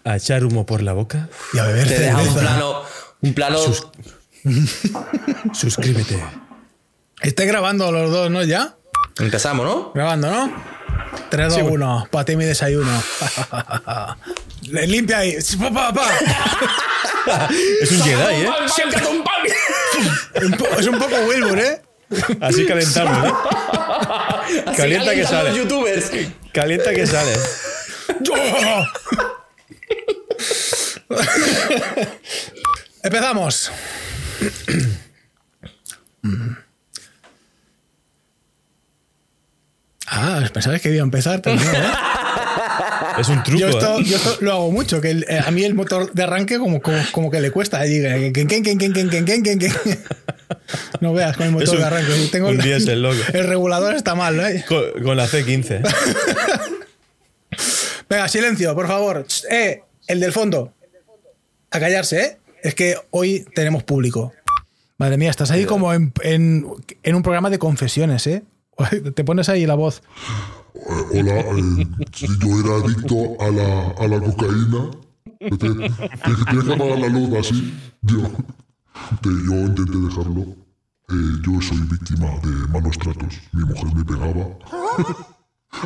a echar humo por la boca, y a beber te deja un plano. Un plano. Suscríbete. Estáis grabando los dos, ¿no? ¿Ya? Empezamos, ¿no? Grabando, ¿no? 3, 2, 1. Para ti mi desayuno. Limpia ahí. Pa, pa, pa. es un Jedi, ¿eh? es un poco Wilbur, ¿eh? Así calentamos, ¿eh? Calienta que sale. Los youtubers. Calienta que sale. Empezamos. Pensabas que iba a empezar también, ¿eh? Es un truco. Yo esto, ¿eh? yo esto lo hago mucho, que el, eh, a mí el motor de arranque como, como, como que le cuesta. Allí, no veas con el motor de arranque. Tengo un el, loco. el regulador está mal, ¿no? Con, con la C15. Venga, silencio, por favor. Eh, el del fondo. A callarse, ¿eh? Es que hoy tenemos público. Madre mía, estás ahí como en, en, en un programa de confesiones, ¿eh? Te pones ahí la voz. Eh, hola, eh, si yo era adicto a la, a la cocaína, tienes que apagar la luz así. Yo, yo intenté dejarlo. Eh, yo soy víctima de malos tratos. Mi mujer me pegaba.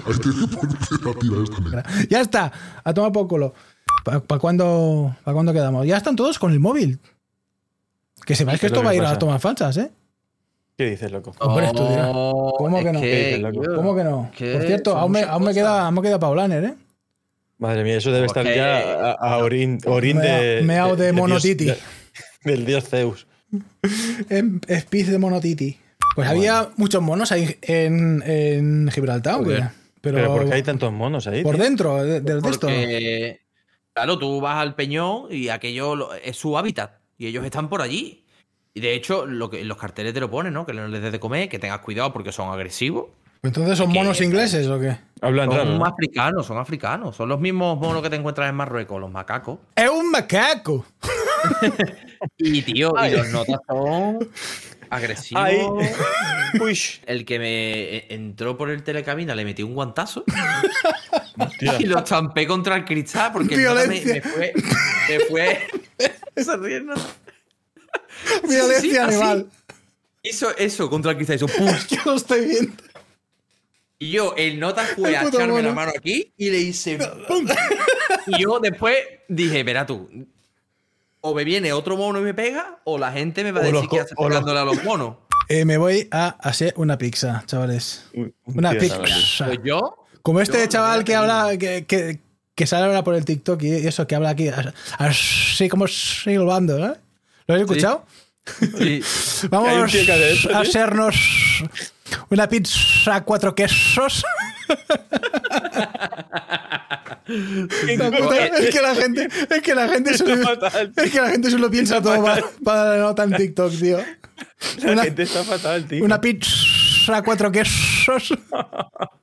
Ahí tienes que ponerte la tira esta negra. Ya está, a tomar por culo. ¿Para cuándo, ¿Para cuándo quedamos? Ya están todos con el móvil. Que sepáis que esto va a ir a tomas falsas, ¿eh? ¿Qué dices, loco? Hombre, esto dirá. ¿Cómo que no? ¿Cómo que no? Por cierto, aún me, aún me, queda, aún me queda Paulaner, ¿eh? Madre mía, eso debe estar ya a, orín, orín de. Meao de, de, Monotiti. del dios Zeus. Espiz de Monotiti. Pues había muchos monos ahí en, en Gibraltar. Pero, Pero ¿por qué hay tantos monos ahí? Por dentro del de, Porque, Claro, tú vas al peñón y aquello es su hábitat. Y ellos están por allí. Y de hecho, lo que, los carteles te lo ponen, ¿no? Que no les des de comer, que tengas cuidado porque son agresivos. Entonces, ¿son monos ingleses o qué? Hablan son africanos, son africanos. Son los mismos monos que te encuentras en Marruecos, los macacos. ¡Es un macaco! y tío, y los notas son agresivos. El que me entró por el telecabina le metí un guantazo y lo estampé contra el cristal porque me, me, fue. Me fue. Violencia animal. Hizo eso contra el cristal. Hizo ¡pum! Yo lo estoy viendo. Y yo, el nota fue a echarme la mano aquí y le hice ¡pum! Y yo después dije, verá tú, o me viene otro mono y me pega, o la gente me va a decir que hace pegándole a los monos. Eh, me voy a hacer una pizza, chavales. Una pizza. Pues yo. Como este chaval que habla, que, que, que, sale ahora por el TikTok y eso, que habla aquí, así como silbando, ¿eh? ¿Lo has escuchado? Sí. Vamos a hacernos una pizza cuatro quesos. es que la gente, es que la gente se lo, es que la gente se lo piensa todo para, para la nota en TikTok, tío. La una, gente está fatal, tío. Una pizza, cuatro quesos.